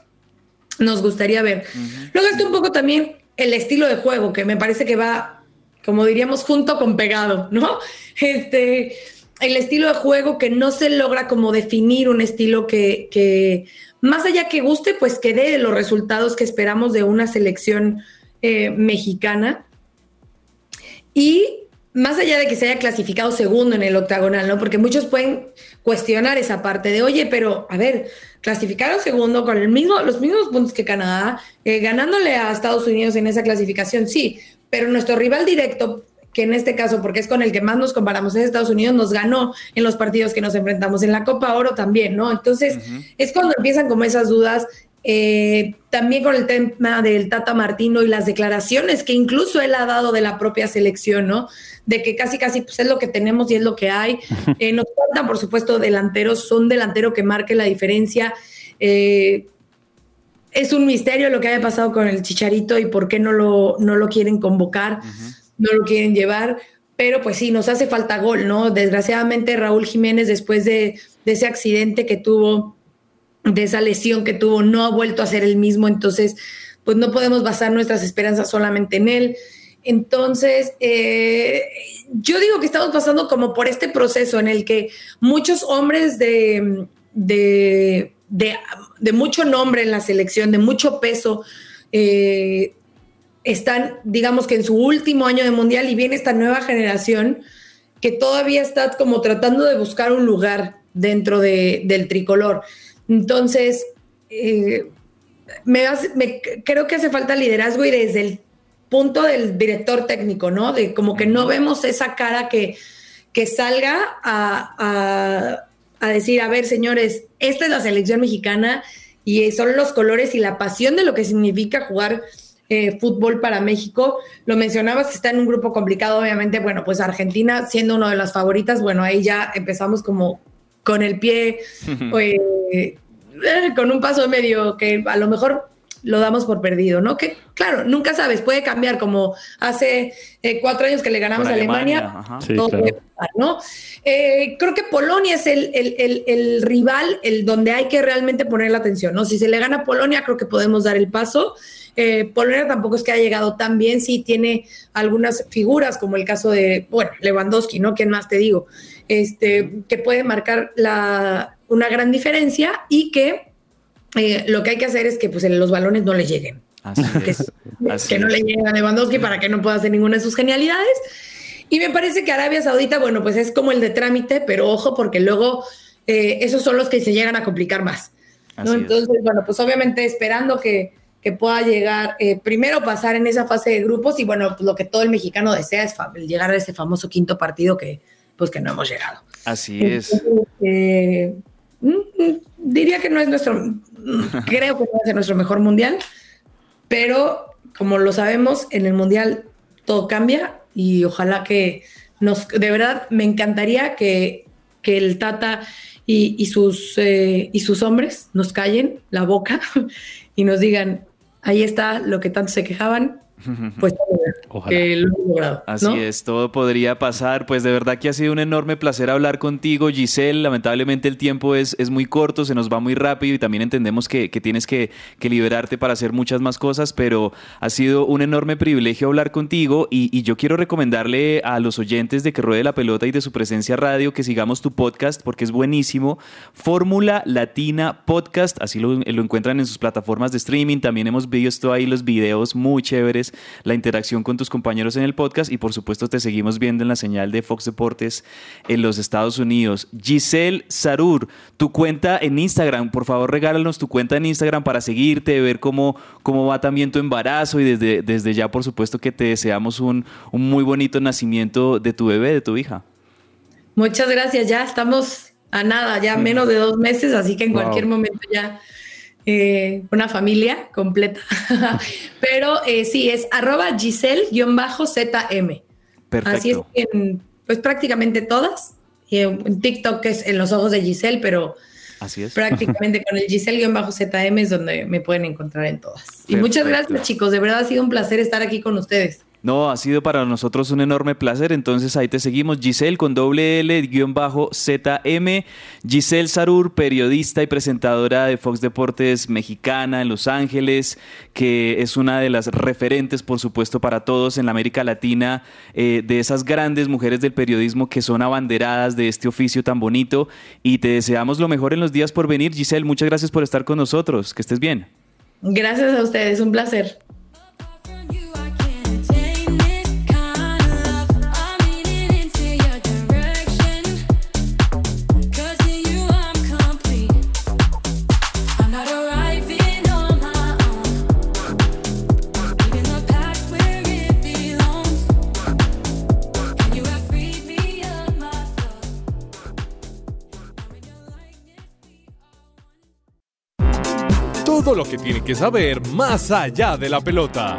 nos gustaría ver. Luego está un poco también el estilo de juego, que me parece que va, como diríamos, junto con pegado, ¿no? Este, el estilo de juego que no se logra como definir un estilo que, más allá que guste, pues que dé los resultados que esperamos de una selección eh, mexicana. Y más allá de que se haya clasificado segundo en el octagonal, ¿no? Porque muchos pueden cuestionar esa parte de, oye, pero a ver, clasificaron segundo con el mismo, los mismos puntos que Canadá, eh, ganándole a Estados Unidos en esa clasificación, sí, pero nuestro rival directo que en este caso, porque es con el que más nos comparamos en Estados Unidos, nos ganó en los partidos que nos enfrentamos en la Copa Oro también, ¿no? Entonces, es cuando empiezan como esas dudas. Eh, también con el tema del Tata Martino y las declaraciones que incluso él ha dado de la propia selección, ¿no? De que casi, casi pues, es lo que tenemos y es lo que hay. Eh, nos faltan, por supuesto, delanteros, son delantero que marque la diferencia. Eh, es un misterio lo que haya pasado con el Chicharito y por qué no lo, no lo quieren convocar no lo quieren llevar, pero pues sí, nos hace falta gol, ¿no? Desgraciadamente Raúl Jiménez después de, ese accidente que tuvo, de esa lesión que tuvo, no ha vuelto a ser el mismo, entonces pues no podemos basar nuestras esperanzas solamente en él. Entonces, eh, yo digo que estamos pasando como por este proceso en el que muchos hombres de, de, de, mucho nombre en la selección, de mucho peso, eh, están, digamos que en su último año de mundial y viene esta nueva generación que todavía está como tratando de buscar un lugar dentro del tricolor. Entonces, eh, me, creo que hace falta liderazgo y desde el punto del director técnico, ¿no? De como que no vemos esa cara que, que salga a, a decir, a ver, señores, esta es la selección mexicana y son los colores y la pasión de lo que significa jugar eh, fútbol para México. Lo mencionabas, está en un grupo complicado, obviamente. Bueno, pues Argentina siendo una de las favoritas, bueno, ahí ya empezamos como con el pie, eh, con un paso medio que a lo mejor lo damos por perdido, ¿no? Que claro, nunca sabes, puede cambiar como hace eh, cuatro años que le ganamos a Alemania, todo puede pasar, ¿no? creo que Polonia es el, el, el, rival, el donde hay que realmente poner la atención, ¿no? Si se le gana a Polonia, creo que podemos dar el paso. Eh, Polonia tampoco es que ha llegado tan bien, sí tiene algunas figuras, como el caso de, bueno, Lewandowski, ¿no? ¿Quién más te digo? Este, que puede marcar la, una gran diferencia y que eh, lo que hay que hacer es que pues, los balones no le lleguen. que, no le lleguen a Lewandowski para que no pueda hacer ninguna de sus genialidades. Y me parece que Arabia Saudita, bueno, pues es como el de trámite, pero ojo, porque luego eh, esos son los que se llegan a complicar más. Entonces, bueno, pues obviamente esperando que, que pueda llegar, eh, primero pasar en esa fase de grupos y bueno, lo que todo el mexicano desea es llegar a ese famoso quinto partido que pues que no hemos llegado. Así es. Eh, mm, mm, diría que no es nuestro, mm, creo que no es nuestro mejor mundial, pero como lo sabemos, en el mundial todo cambia y ojalá que nos, de verdad, me encantaría que, que el Tata y, sus, eh, y sus hombres nos callen la boca y nos digan, ahí está lo que tanto se quejaban, pues que lo logrado. Así es, todo podría pasar. Pues de verdad que ha sido un enorme placer hablar contigo, Giselle. Lamentablemente el tiempo es, es muy corto, se nos va muy rápido y también entendemos que, tienes que, liberarte para hacer muchas más cosas, pero ha sido un enorme privilegio hablar contigo y, yo quiero recomendarle a los oyentes de que ruede la pelota y de su presencia radio que sigamos tu podcast porque es buenísimo. Fórmula Latina Podcast, así lo, lo encuentran en sus plataformas de streaming. También hemos visto ahí los videos muy chéveres la interacción con tus compañeros en el podcast y por supuesto te seguimos viendo en la señal de Fox Deportes en los Estados Unidos. Giselle Sarur, tu cuenta en Instagram, por favor regálanos tu cuenta en Instagram para seguirte, ver cómo, cómo va también tu embarazo y desde, desde ya por supuesto que te deseamos un, un muy bonito nacimiento de tu bebé, de tu hija. Muchas gracias, ya estamos a nada, ya menos de dos meses, así que en cualquier momento ya eh, una familia completa. Pero eh, sí, es arroba Giselle-ZM. Perfecto. Así es en, pues prácticamente todas. Y en TikTok es en los ojos de Giselle, pero Así es. Prácticamente con el Giselle-ZM es donde me pueden encontrar en todas. Y muchas gracias, chicos. De verdad ha sido un placer estar aquí con ustedes. No, ha sido para nosotros un enorme placer. Entonces ahí te seguimos. Giselle con doble L guion bajo ZM. Giselle Sarur, periodista y presentadora de Fox Deportes mexicana en Los Ángeles, que es una de las referentes, por supuesto, para todos en la América Latina, eh, de esas grandes mujeres del periodismo que son abanderadas de este oficio tan bonito. Y te deseamos lo mejor en los días por venir. Giselle, muchas gracias por estar con nosotros. Que estés bien. Gracias a ustedes, un placer. Todo lo que tiene que saber más allá de la pelota.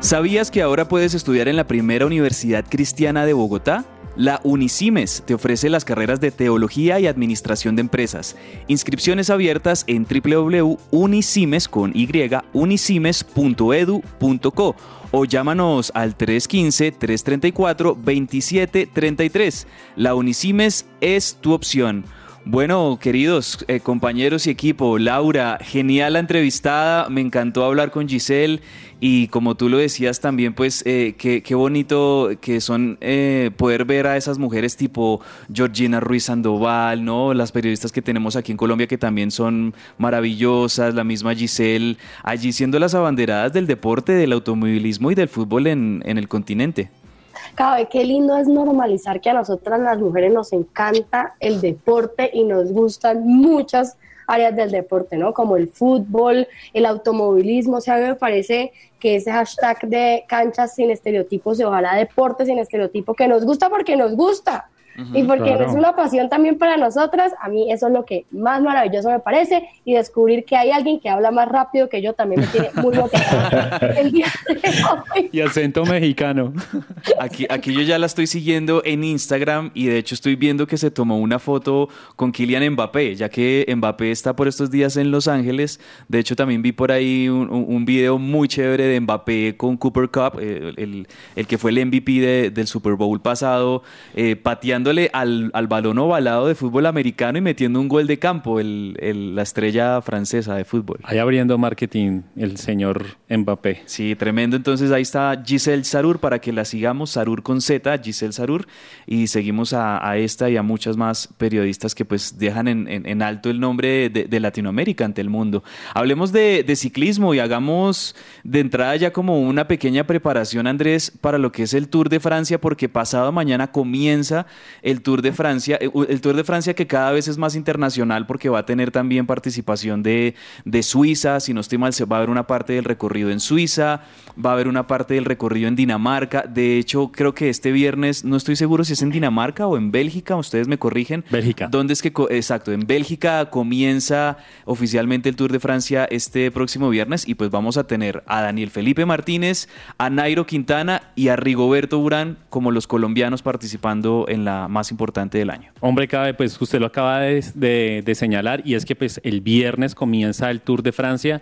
¿Sabías que ahora puedes estudiar en la primera universidad cristiana de Bogotá? La Unicimes te ofrece las carreras de Teología y Administración de Empresas. Inscripciones abiertas en www.unicimes o llámanos al 315-334-2733. La Unicimes es tu opción. Bueno, queridos eh, compañeros y equipo, Laura, genial la entrevistada, me encantó hablar con Giselle y como tú lo decías también, pues eh, qué, qué bonito que son eh, poder ver a esas mujeres tipo Georgina Ruiz Sandoval, ¿no? Las periodistas que tenemos aquí en Colombia que también son maravillosas, la misma Giselle, allí siendo las abanderadas del deporte, del automovilismo y del fútbol en, en el continente. Cabe, qué lindo es normalizar que a nosotras las mujeres nos encanta el deporte y nos gustan muchas áreas del deporte, ¿no? Como el fútbol, el automovilismo, o sea, me parece que ese hashtag de canchas sin estereotipos y ojalá deporte sin estereotipo, que nos gusta porque nos gusta. Y porque claro. es una pasión también para nosotras, a mí eso es lo que más maravilloso me parece y descubrir que hay alguien que habla más rápido que yo también me tiene muy motivada el día de hoy. Y acento mexicano. Aquí, aquí yo ya la estoy siguiendo en Instagram y de hecho estoy viendo que se tomó una foto con Kylian Mbappé, ya que Mbappé está por estos días en Los Ángeles. De hecho también vi por ahí un, un- video muy chévere de Mbappé con Cooper Cup, eh, el, el que fue el MVP de- del Super Bowl pasado, eh, pateándole al, al balón ovalado de fútbol americano y metiendo un gol de campo, el- el- la estrella francesa de fútbol. Ahí abriendo marketing el señor Mbappé. Sí, tremendo. Entonces ahí está Giselle Sarur para que la sigamos, Sarur con Z, Giselle Sarur, y seguimos a, a esta y a muchas más periodistas que pues dejan en, en- en alto el nombre de, de Latinoamérica ante el mundo. Hablemos de, de ciclismo y hagamos de entrada ya como una pequeña preparación, Andrés, para lo que es el Tour de Francia, porque pasado mañana comienza el Tour de Francia, eh, el Tour de Francia que cada vez es más internacional porque va a tener también participación de, de Suiza, si no estoy mal, se va a haber una parte del recorrido en Suiza, va a haber una parte del recorrido en Dinamarca, de hecho creo que este viernes, no estoy seguro si es en Dinamarca o en Bélgica, ustedes me corrigen. Bélgica. ¿Dónde es que, exacto, en Bélgica comienza oficialmente el Tour de Francia este próximo viernes y pues vamos a tener a Daniel Felipe Martínez, a Nairo Quintana y a Rigoberto Urán como los colombianos participando en la más importante del año. Hombre, cabe, pues usted lo acaba de, de- señalar y es que pues el viernes comienza el Tour de Francia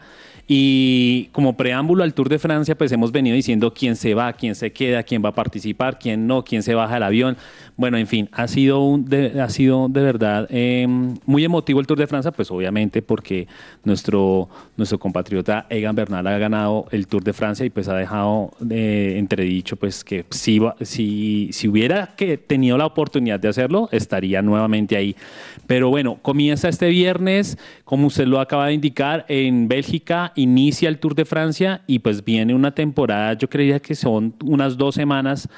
y como preámbulo al Tour de Francia pues hemos venido diciendo quién se va, quién se queda, quién va a participar, quién no, quién se baja del avión. Bueno, en fin, ha sido, un de, ha sido de verdad eh, muy emotivo el Tour de Francia, pues obviamente porque nuestro, nuestro compatriota Egan Bernal ha ganado el Tour de Francia y pues ha dejado eh, entredicho pues que si, si, si hubiera que tenido la oportunidad de hacerlo, estaría nuevamente ahí. Pero bueno, comienza este viernes, como usted lo acaba de indicar, en Bélgica inicia el Tour de Francia y pues viene una temporada, yo creía que son unas dos semanas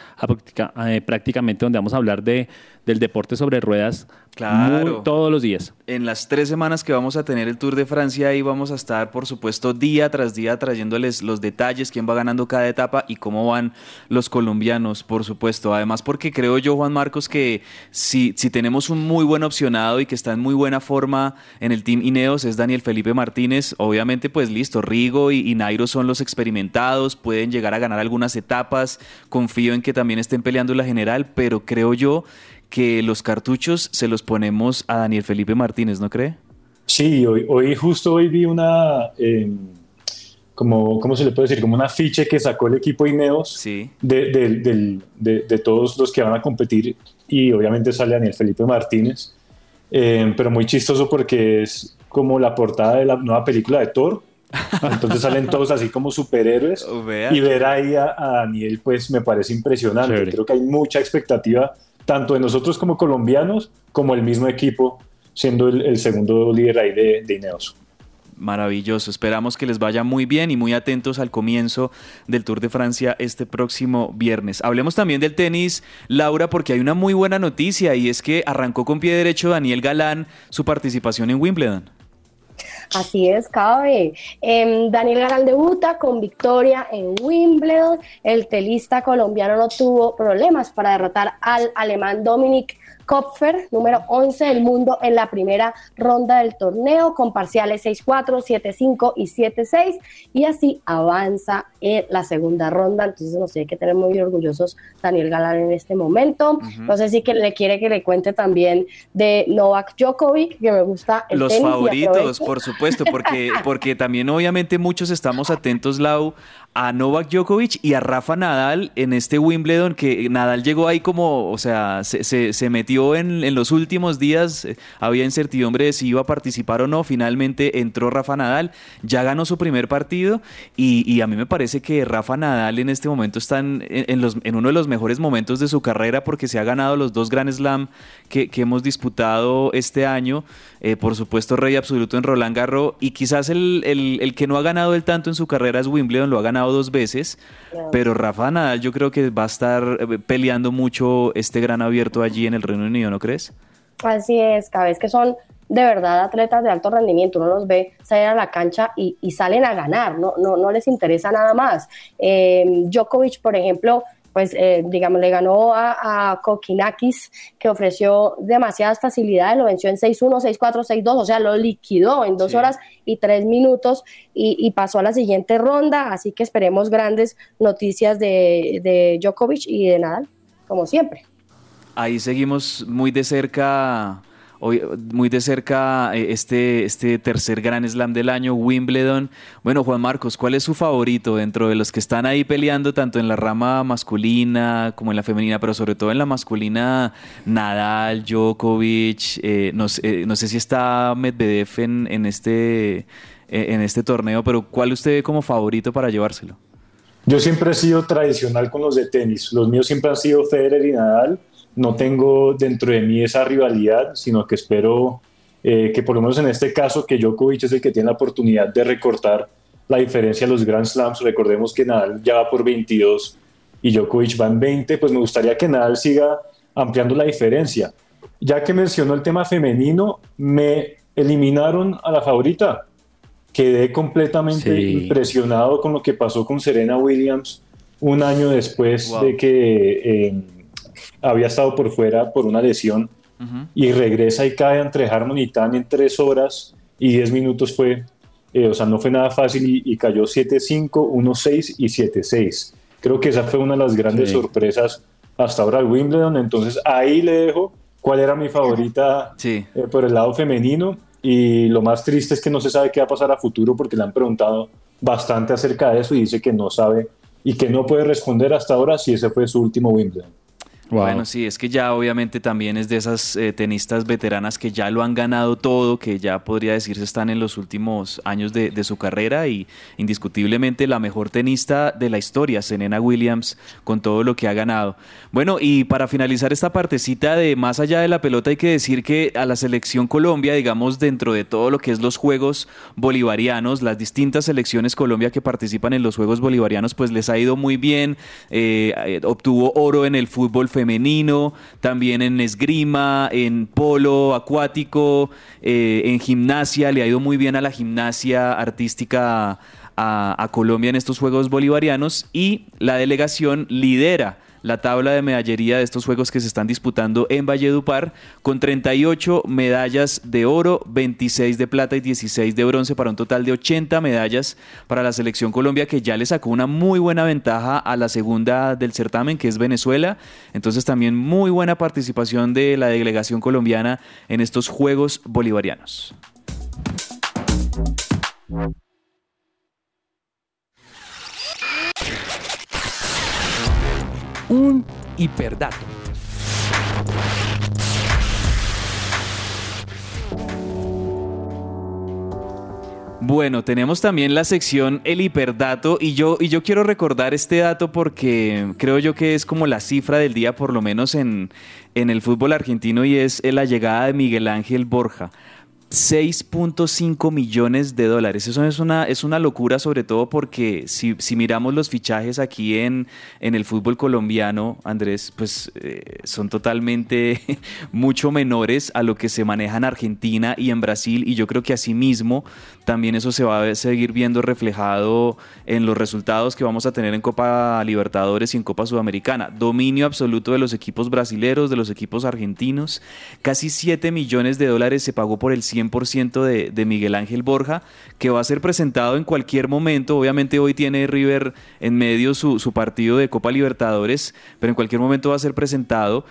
eh, prácticamente donde vamos a hablar de, del deporte sobre ruedas Claro. muy- todos los días. En las tres semanas que vamos a tener el Tour de Francia, ahí vamos a estar, por supuesto, día tras día trayéndoles los detalles, quién va ganando cada etapa y cómo van los colombianos, por supuesto. Además, porque creo yo, Juan Marcos, que si, si tenemos un muy buen opcionado y que está en muy buena forma en el Team Ineos, es Daniel Felipe Martínez. Obviamente, pues listo, Rigo y, y Nairo son los experimentados, pueden llegar a ganar algunas etapas. Confío en que también estén peleando la general, pero creo yo que los cartuchos se los ponemos a Daniel Felipe Martínez, ¿no cree? Sí, hoy, hoy justo hoy vi una, eh, como, ¿cómo se le puede decir? Como un afiche que sacó el equipo Ineos de, de- de- de todos los que van a competir y obviamente sale Daniel Felipe Martínez, Eh, pero muy chistoso porque es como la portada de la nueva película de Thor. Entonces salen todos así como superhéroes y ver ahí a, a Daniel pues me parece impresionante. Chévere. Creo que hay mucha expectativa tanto de nosotros como colombianos como el mismo equipo siendo el, segundo líder ahí de, de Ineos. Maravilloso, esperamos que les vaya muy bien y muy atentos al comienzo del Tour de Francia este próximo viernes. Hablemos también del tenis, Laura, porque hay una muy buena noticia y es que arrancó con pie derecho Daniel Galán su participación en Wimbledon. Así es, cabe. Em, Daniel Galán debuta con victoria en Wimbledon. El telista colombiano no tuvo problemas para derrotar al alemán Dominic Kopfer, número 11 del mundo en la primera ronda del torneo, con parciales 6-4, 7-5 y 7-6, y así avanza en la segunda ronda. Entonces nos tiene que tener muy orgullosos Daniel Galán en este momento. No sé si que le quiere que le cuente también de Novak Djokovic, que me gusta el Los tenis favoritos, por supuesto, porque, porque también obviamente muchos estamos atentos, Lau, a Novak Djokovic y a Rafa Nadal en este Wimbledon, que Nadal llegó ahí como, o sea, se, se- metió en, en los últimos días, eh, había incertidumbre de si iba a participar o no, finalmente entró Rafa Nadal, ya ganó su primer partido y, a mí me parece que Rafa Nadal en este momento está en, en los, en uno de los mejores momentos de su carrera porque se ha ganado los dos Grand Slam que, que hemos disputado este año. Eh, por supuesto, rey absoluto en Roland Garros. Y quizás el- el que no ha ganado el tanto en su carrera es Wimbledon, lo ha ganado dos veces. Pero Rafa Nadal yo creo que va a estar eh, peleando mucho este gran abierto allí en el Reino Unido, ¿no crees? Así es, cada vez que son de verdad atletas de alto rendimiento, uno los ve salir a la cancha y, y salen a ganar, no, no, no les interesa nada más. Eh, Djokovic, por ejemplo, pues eh, digamos, le ganó a, a Kokinakis, que ofreció demasiadas facilidades, lo venció en 6-1, 6-4, 6-2, o sea, lo liquidó en dos Sí. horas y tres minutos y, y pasó a la siguiente ronda, así que esperemos grandes noticias de, de Djokovic y de Nadal, como siempre. Ahí seguimos muy de cerca, hoy- muy de cerca eh, este, este tercer Gran Slam del año, Wimbledon. Bueno, Juan Marcos, ¿cuál es su favorito dentro de los que están ahí peleando tanto en la rama masculina como en la femenina, pero sobre todo en la masculina, Nadal, Djokovic, eh, no, eh, no sé si está Medvedev en, en este, eh, en este torneo, pero ¿cuál usted ve como favorito para llevárselo? Yo siempre he sido tradicional con los de tenis. Los míos siempre han sido Federer y Nadal. No tengo dentro de mí esa rivalidad, sino que espero eh, que por lo menos en este caso que Djokovic es el que tiene la oportunidad de recortar la diferencia a los Grand Slams. Recordemos que Nadal ya va por 22 y Djokovic va en 20. Pues me gustaría que Nadal siga ampliando la diferencia. Ya que mencionó el tema femenino, me eliminaron a la favorita. Quedé completamente Sí. impresionado con lo que pasó con Serena Williams un año después Wow. de que eh, había estado por fuera por una lesión y regresa y cae ante Harmony Tan en tres horas y diez minutos fue, eh, o sea, no fue nada fácil y, y cayó 7-5, 1-6 y 7-6. Creo que esa fue una de las grandes Sí. sorpresas hasta ahora al Wimbledon, entonces ahí le dejo cuál era mi favorita Sí. eh, por el lado femenino y lo más triste es que no se sabe qué va a pasar a futuro porque le han preguntado bastante acerca de eso y dice que no sabe y que no puede responder hasta ahora si ese fue su último Wimbledon. Bueno, sí, es que ya obviamente también es de esas eh, tenistas veteranas que ya lo han ganado todo, que ya podría decirse están en los últimos años de, de su carrera y indiscutiblemente la mejor tenista de la historia, Serena Williams, con todo lo que ha ganado. Bueno, y para finalizar esta partecita de más allá de la pelota hay que decir que a la selección Colombia, digamos, dentro de todo lo que es los Juegos Bolivarianos, las distintas selecciones Colombia que participan en los Juegos Bolivarianos, pues les ha ido muy bien, eh, eh, obtuvo oro en el fútbol femenino, femenino, también en esgrima, en polo acuático, eh, en gimnasia, le ha ido muy bien a la gimnasia artística a, a Colombia en estos Juegos Bolivarianos y la delegación lidera la tabla de medallería de estos juegos que se están disputando en Valledupar con 38 medallas de oro, 26 de plata y 16 de bronce para un total de 80 medallas para la selección Colombia que ya le sacó una muy buena ventaja a la segunda del certamen que es Venezuela. Entonces también muy buena participación de la delegación colombiana en estos Juegos Bolivarianos. Un hiperdato. Bueno, tenemos también la sección El hiperdato y yo, y yo quiero recordar este dato porque creo yo que es como la cifra del día, por lo menos en, en el fútbol argentino, y es la llegada de Miguel Ángel Borja. 6.5 millones de dólares. Eso es una, es una locura, sobre todo porque si, si miramos los fichajes aquí en, en, el fútbol colombiano, Andrés, pues eh, son totalmente mucho menores a lo que se maneja en Argentina y en Brasil. Y yo creo que asimismo también eso se va a seguir viendo reflejado en los resultados que vamos a tener en Copa Libertadores y en Copa Sudamericana. Dominio absoluto de los equipos brasileros, de los equipos argentinos. Casi 7 millones de dólares se pagó por el 100 100% de, de, Miguel Ángel Borja, que va a ser presentado en cualquier momento. Obviamente hoy tiene River en medio su, su partido de Copa Libertadores, pero en cualquier momento va a ser presentado.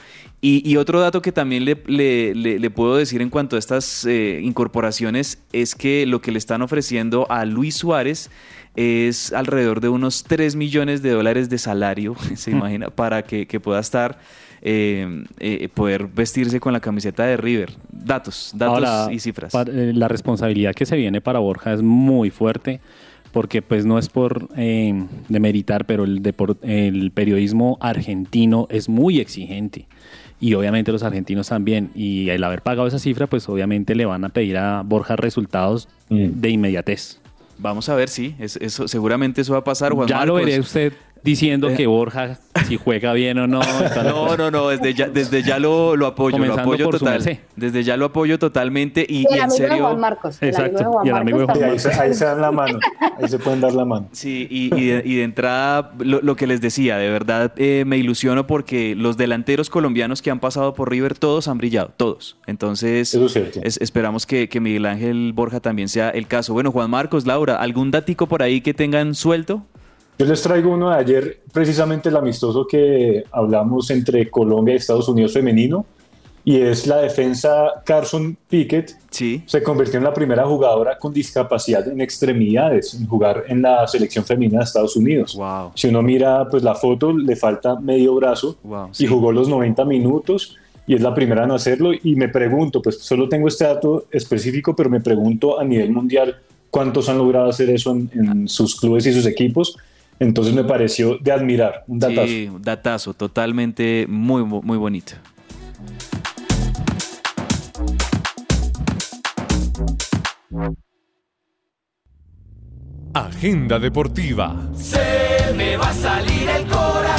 Y, y otro dato que también le, le, le, le, puedo decir en cuanto a estas eh, incorporaciones es que lo que le están ofreciendo a Luis Suárez es alrededor de unos 3 millones de dólares de salario, se imagina, para que, que pueda estar eh, eh, poder vestirse con la camiseta de River. Datos, datos Ahora, y cifras. eh, la responsabilidad que se viene para Borja es muy fuerte porque pues no es por eh, demeritar, pero el, el periodismo argentino es muy exigente y obviamente los argentinos también y el haber pagado esa cifra pues obviamente le van a pedir a Borja resultados de inmediatez. Vamos a ver, sí, es- eso, seguramente eso va a pasar. Juan ya lo veré usted diciendo Eh. que Borja si juega bien o no. No, no, no, desde ya, desde ya lo, lo apoyo, lo Comenzando apoyo total. Desde ya lo apoyo totalmente y, Y y el en amigo de serio. Juan Marcos. el amigo de Juan Marcos Y ahí, se, ahí se dan la mano, ahí se pueden dar la mano. Sí, y, y de, y de entrada, lo, lo que les decía, de verdad eh, me ilusiono porque los delanteros colombianos que han pasado por River, todos han brillado, todos. Entonces, es- esperamos que, que Miguel Ángel Borja también sea el caso. Bueno, Juan Marcos, Laura, ¿algún datico por ahí que tengan suelto? Yo les traigo uno de ayer, precisamente el amistoso que hablamos entre Colombia y Estados Unidos femenino, y es la defensa Carson Pickett. Se convirtió en la primera jugadora con discapacidad en extremidades en jugar en la selección femenina de Estados Unidos. Si uno mira pues la foto, le falta medio brazo y jugó los 90 minutos y es la primera en hacerlo. Y me pregunto, pues solo tengo este dato específico, pero me pregunto a nivel mundial cuántos han logrado hacer eso en, en sus clubes y sus equipos. Entonces me pareció de admirar, un datazo. Sí, un datazo, totalmente muy, muy bonito. Agenda deportiva. Se me va a salir el corazón.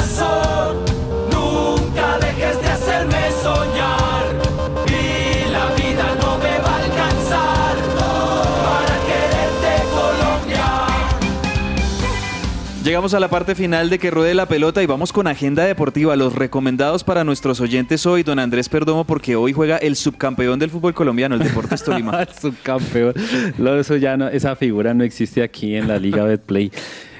Llegamos a la parte final de que ruede la pelota y vamos con agenda deportiva. Los recomendados para nuestros oyentes hoy, don Andrés Perdomo, porque hoy juega el subcampeón del fútbol colombiano, el Deportes Tolima. El subcampeón. No, eso ya no, esa figura no existe aquí en la Liga Betplay.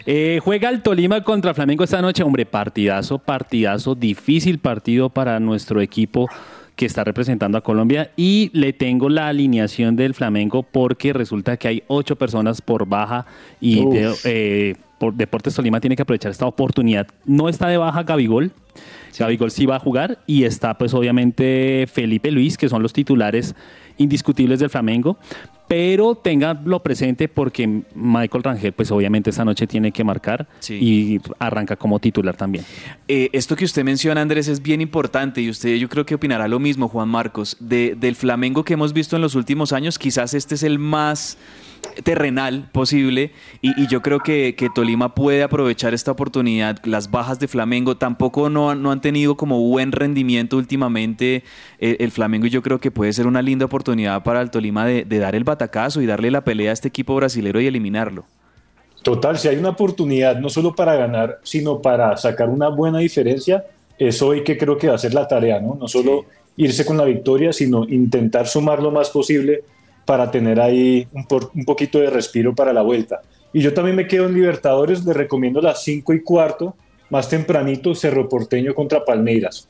Eh, juega el Tolima contra Flamengo esta noche. Hombre, partidazo, partidazo, difícil partido para nuestro equipo que está representando a Colombia. Y le tengo la alineación del Flamengo porque resulta que hay ocho personas por baja y de- eh, Deportes Tolima tiene que aprovechar esta oportunidad. No está de baja Gabigol. Gabigol sí va a jugar y está pues obviamente Felipe Luis, que son los titulares indiscutibles del Flamengo. Pero tenganlo presente porque Michael Rangel, pues obviamente esta noche tiene que marcar y arranca como titular también. Eh, esto que usted menciona, Andrés, es bien importante y usted yo creo que opinará lo mismo, Juan Marcos. De, del Flamengo que hemos visto en los últimos años, quizás este es el más terrenal posible y, yo creo que, Tolima puede aprovechar esta oportunidad. Las bajas de Flamengo tampoco no, no han tenido como buen rendimiento últimamente eh, el, Flamengo y yo creo que puede ser una linda oportunidad para el Tolima de, dar el batacazo y darle la pelea a este equipo brasilero y eliminarlo. Total, si hay una oportunidad no solo para ganar, sino para sacar una buena diferencia, es hoy que creo que va a ser la tarea, ¿no? No solo irse con la victoria, sino intentar sumar lo más posible para tener ahí un, un, poquito de respiro para la vuelta. Y yo también me quedo en Libertadores, le recomiendo las 5 y cuarto, más tempranito, Cerro Porteño contra Palmeiras.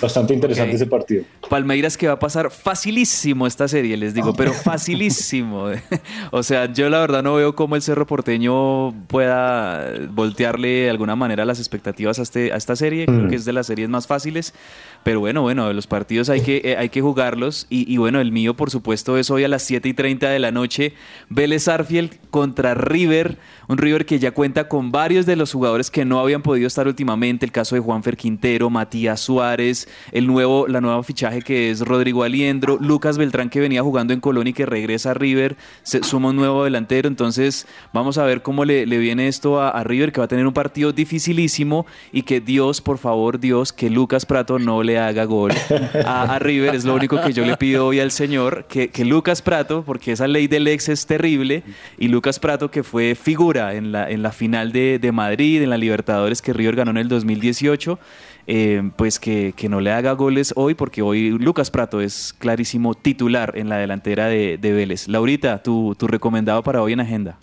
Bastante interesante ese partido. Palmeiras que va a pasar facilísimo esta serie, les digo, pero facilísimo. o sea, yo la verdad no veo cómo el Cerro Porteño pueda voltearle de alguna manera las expectativas a, este, a esta serie. Creo mm. que es de las series más fáciles. Pero bueno, bueno, los partidos hay que, eh, hay que jugarlos. Y, bueno, el mío, por supuesto, es hoy a las 7 y 30 de la noche. Vélez Arfield contra River. Un River que ya cuenta con varios de los jugadores que no habían podido estar últimamente. El caso de Juanfer Quintero, Matías Suárez, el nuevo, la nueva fichaje que es Rodrigo Aliendro, Lucas Beltrán que venía jugando en Colón y que regresa a River. Se suma un nuevo delantero. Entonces, vamos a ver cómo le, viene esto a, a River, que va a tener un partido dificilísimo. Y que Dios, por favor, Dios, que Lucas Prato no le haga gol a, River. Es lo único que yo le pido hoy al señor, que, Lucas Prato, porque esa ley del ex es terrible, y Lucas Prato, que fue figura en la, en la final de, Madrid, en la Libertadores que River ganó en el 2018, eh, pues que, no le haga goles hoy, porque hoy Lucas Prato es clarísimo titular en la delantera de, de Vélez. Laurita, tu, tu recomendado para hoy en agenda.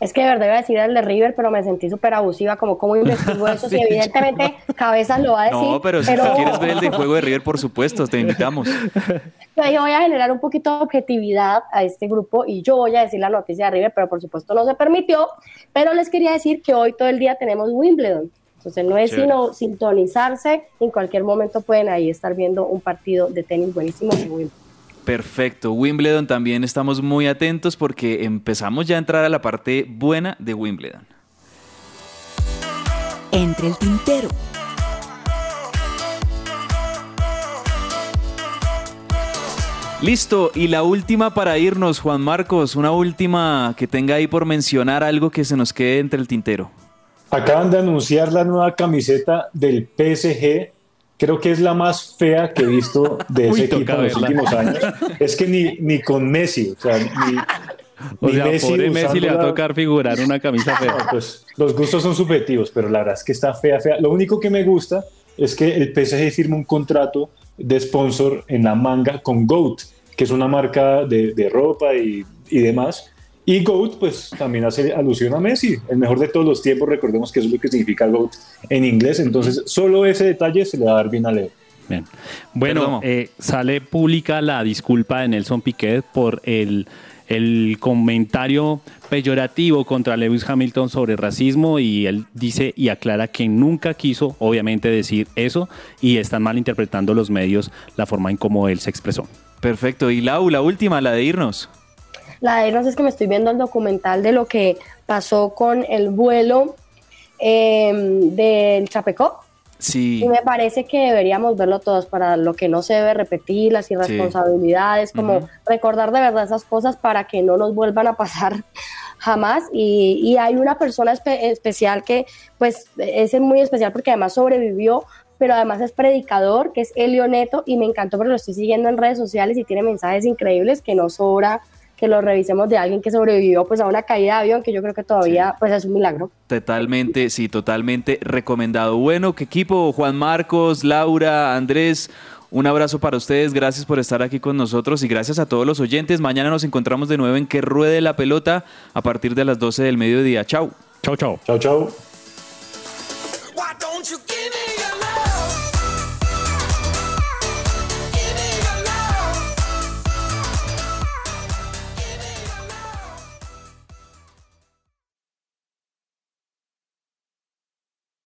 Es que de verdad iba a decir el de River, pero me sentí súper abusiva, como cómo investigo eso, si evidentemente Cabezas lo va a decir. No, pero, si tú quieres ver el de juego de River, por supuesto, te invitamos. Yo voy a generar un poquito de objetividad a este grupo y yo voy a decir la noticia de River, pero por supuesto no se permitió. Pero les quería decir que hoy todo el día tenemos Wimbledon. Entonces no es sino sintonizarse, en cualquier momento pueden ahí estar viendo un partido de tenis buenísimo de Wimbledon. Perfecto. Wimbledon también estamos muy atentos porque empezamos ya a entrar a la parte buena de Wimbledon. Entre el tintero. Listo, y la última para irnos, Juan Marcos, una última que tenga ahí por mencionar algo que se nos quede entre el tintero. Acaban de anunciar la nueva camiseta del PSG creo que es la más fea que he visto de ese equipo en los últimos años. Es que ni, ni con Messi, o sea, ni, o sea, Messi, pobre Messi le va a tocar figurar una camisa fea. pues los gustos son subjetivos, pero la verdad es que está fea, fea. Lo único que me gusta es que el PSG firma un contrato de sponsor en la manga con GOAT, que es una marca de, de ropa y, y demás y GOAT, pues también hace alusión a Messi, el mejor de todos los tiempos. Recordemos que eso es lo que significa GOAT en inglés. Entonces, solo ese detalle se le va a dar bien a Leo. Bien. Bueno, eh, sale pública la disculpa de Nelson Piquet por el, el comentario peyorativo contra Lewis Hamilton sobre racismo y él dice y aclara que nunca quiso, obviamente, decir eso y están malinterpretando los medios la forma en cómo él se expresó. Perfecto. Y Lau, la última, la de irnos. La de irnos es que me estoy viendo el documental de lo que pasó con el vuelo em, del Chapecó. Sí. Y me parece que deberíamos verlo todos para lo que no se debe repetir, las irresponsabilidades, como recordar de verdad esas cosas para que no nos vuelvan a pasar jamás. Y, y hay una persona especial que, pues, es muy especial porque además sobrevivió, pero además es predicador, que es Elio Neto, y me encantó porque lo estoy siguiendo en redes sociales y tiene mensajes increíbles que no sobra que lo revisemos de alguien que sobrevivió pues a una caída de avión, que yo creo que todavía pues es un milagro. Totalmente, sí, totalmente recomendado. Bueno, qué equipo, Juan Marcos, Laura, Andrés. Un abrazo para ustedes, gracias por estar aquí con nosotros y gracias a todos los oyentes. Mañana nos encontramos de nuevo en Que Ruede la Pelota a partir de las 12 del mediodía. Chau. Chau, chau. Chau, chau.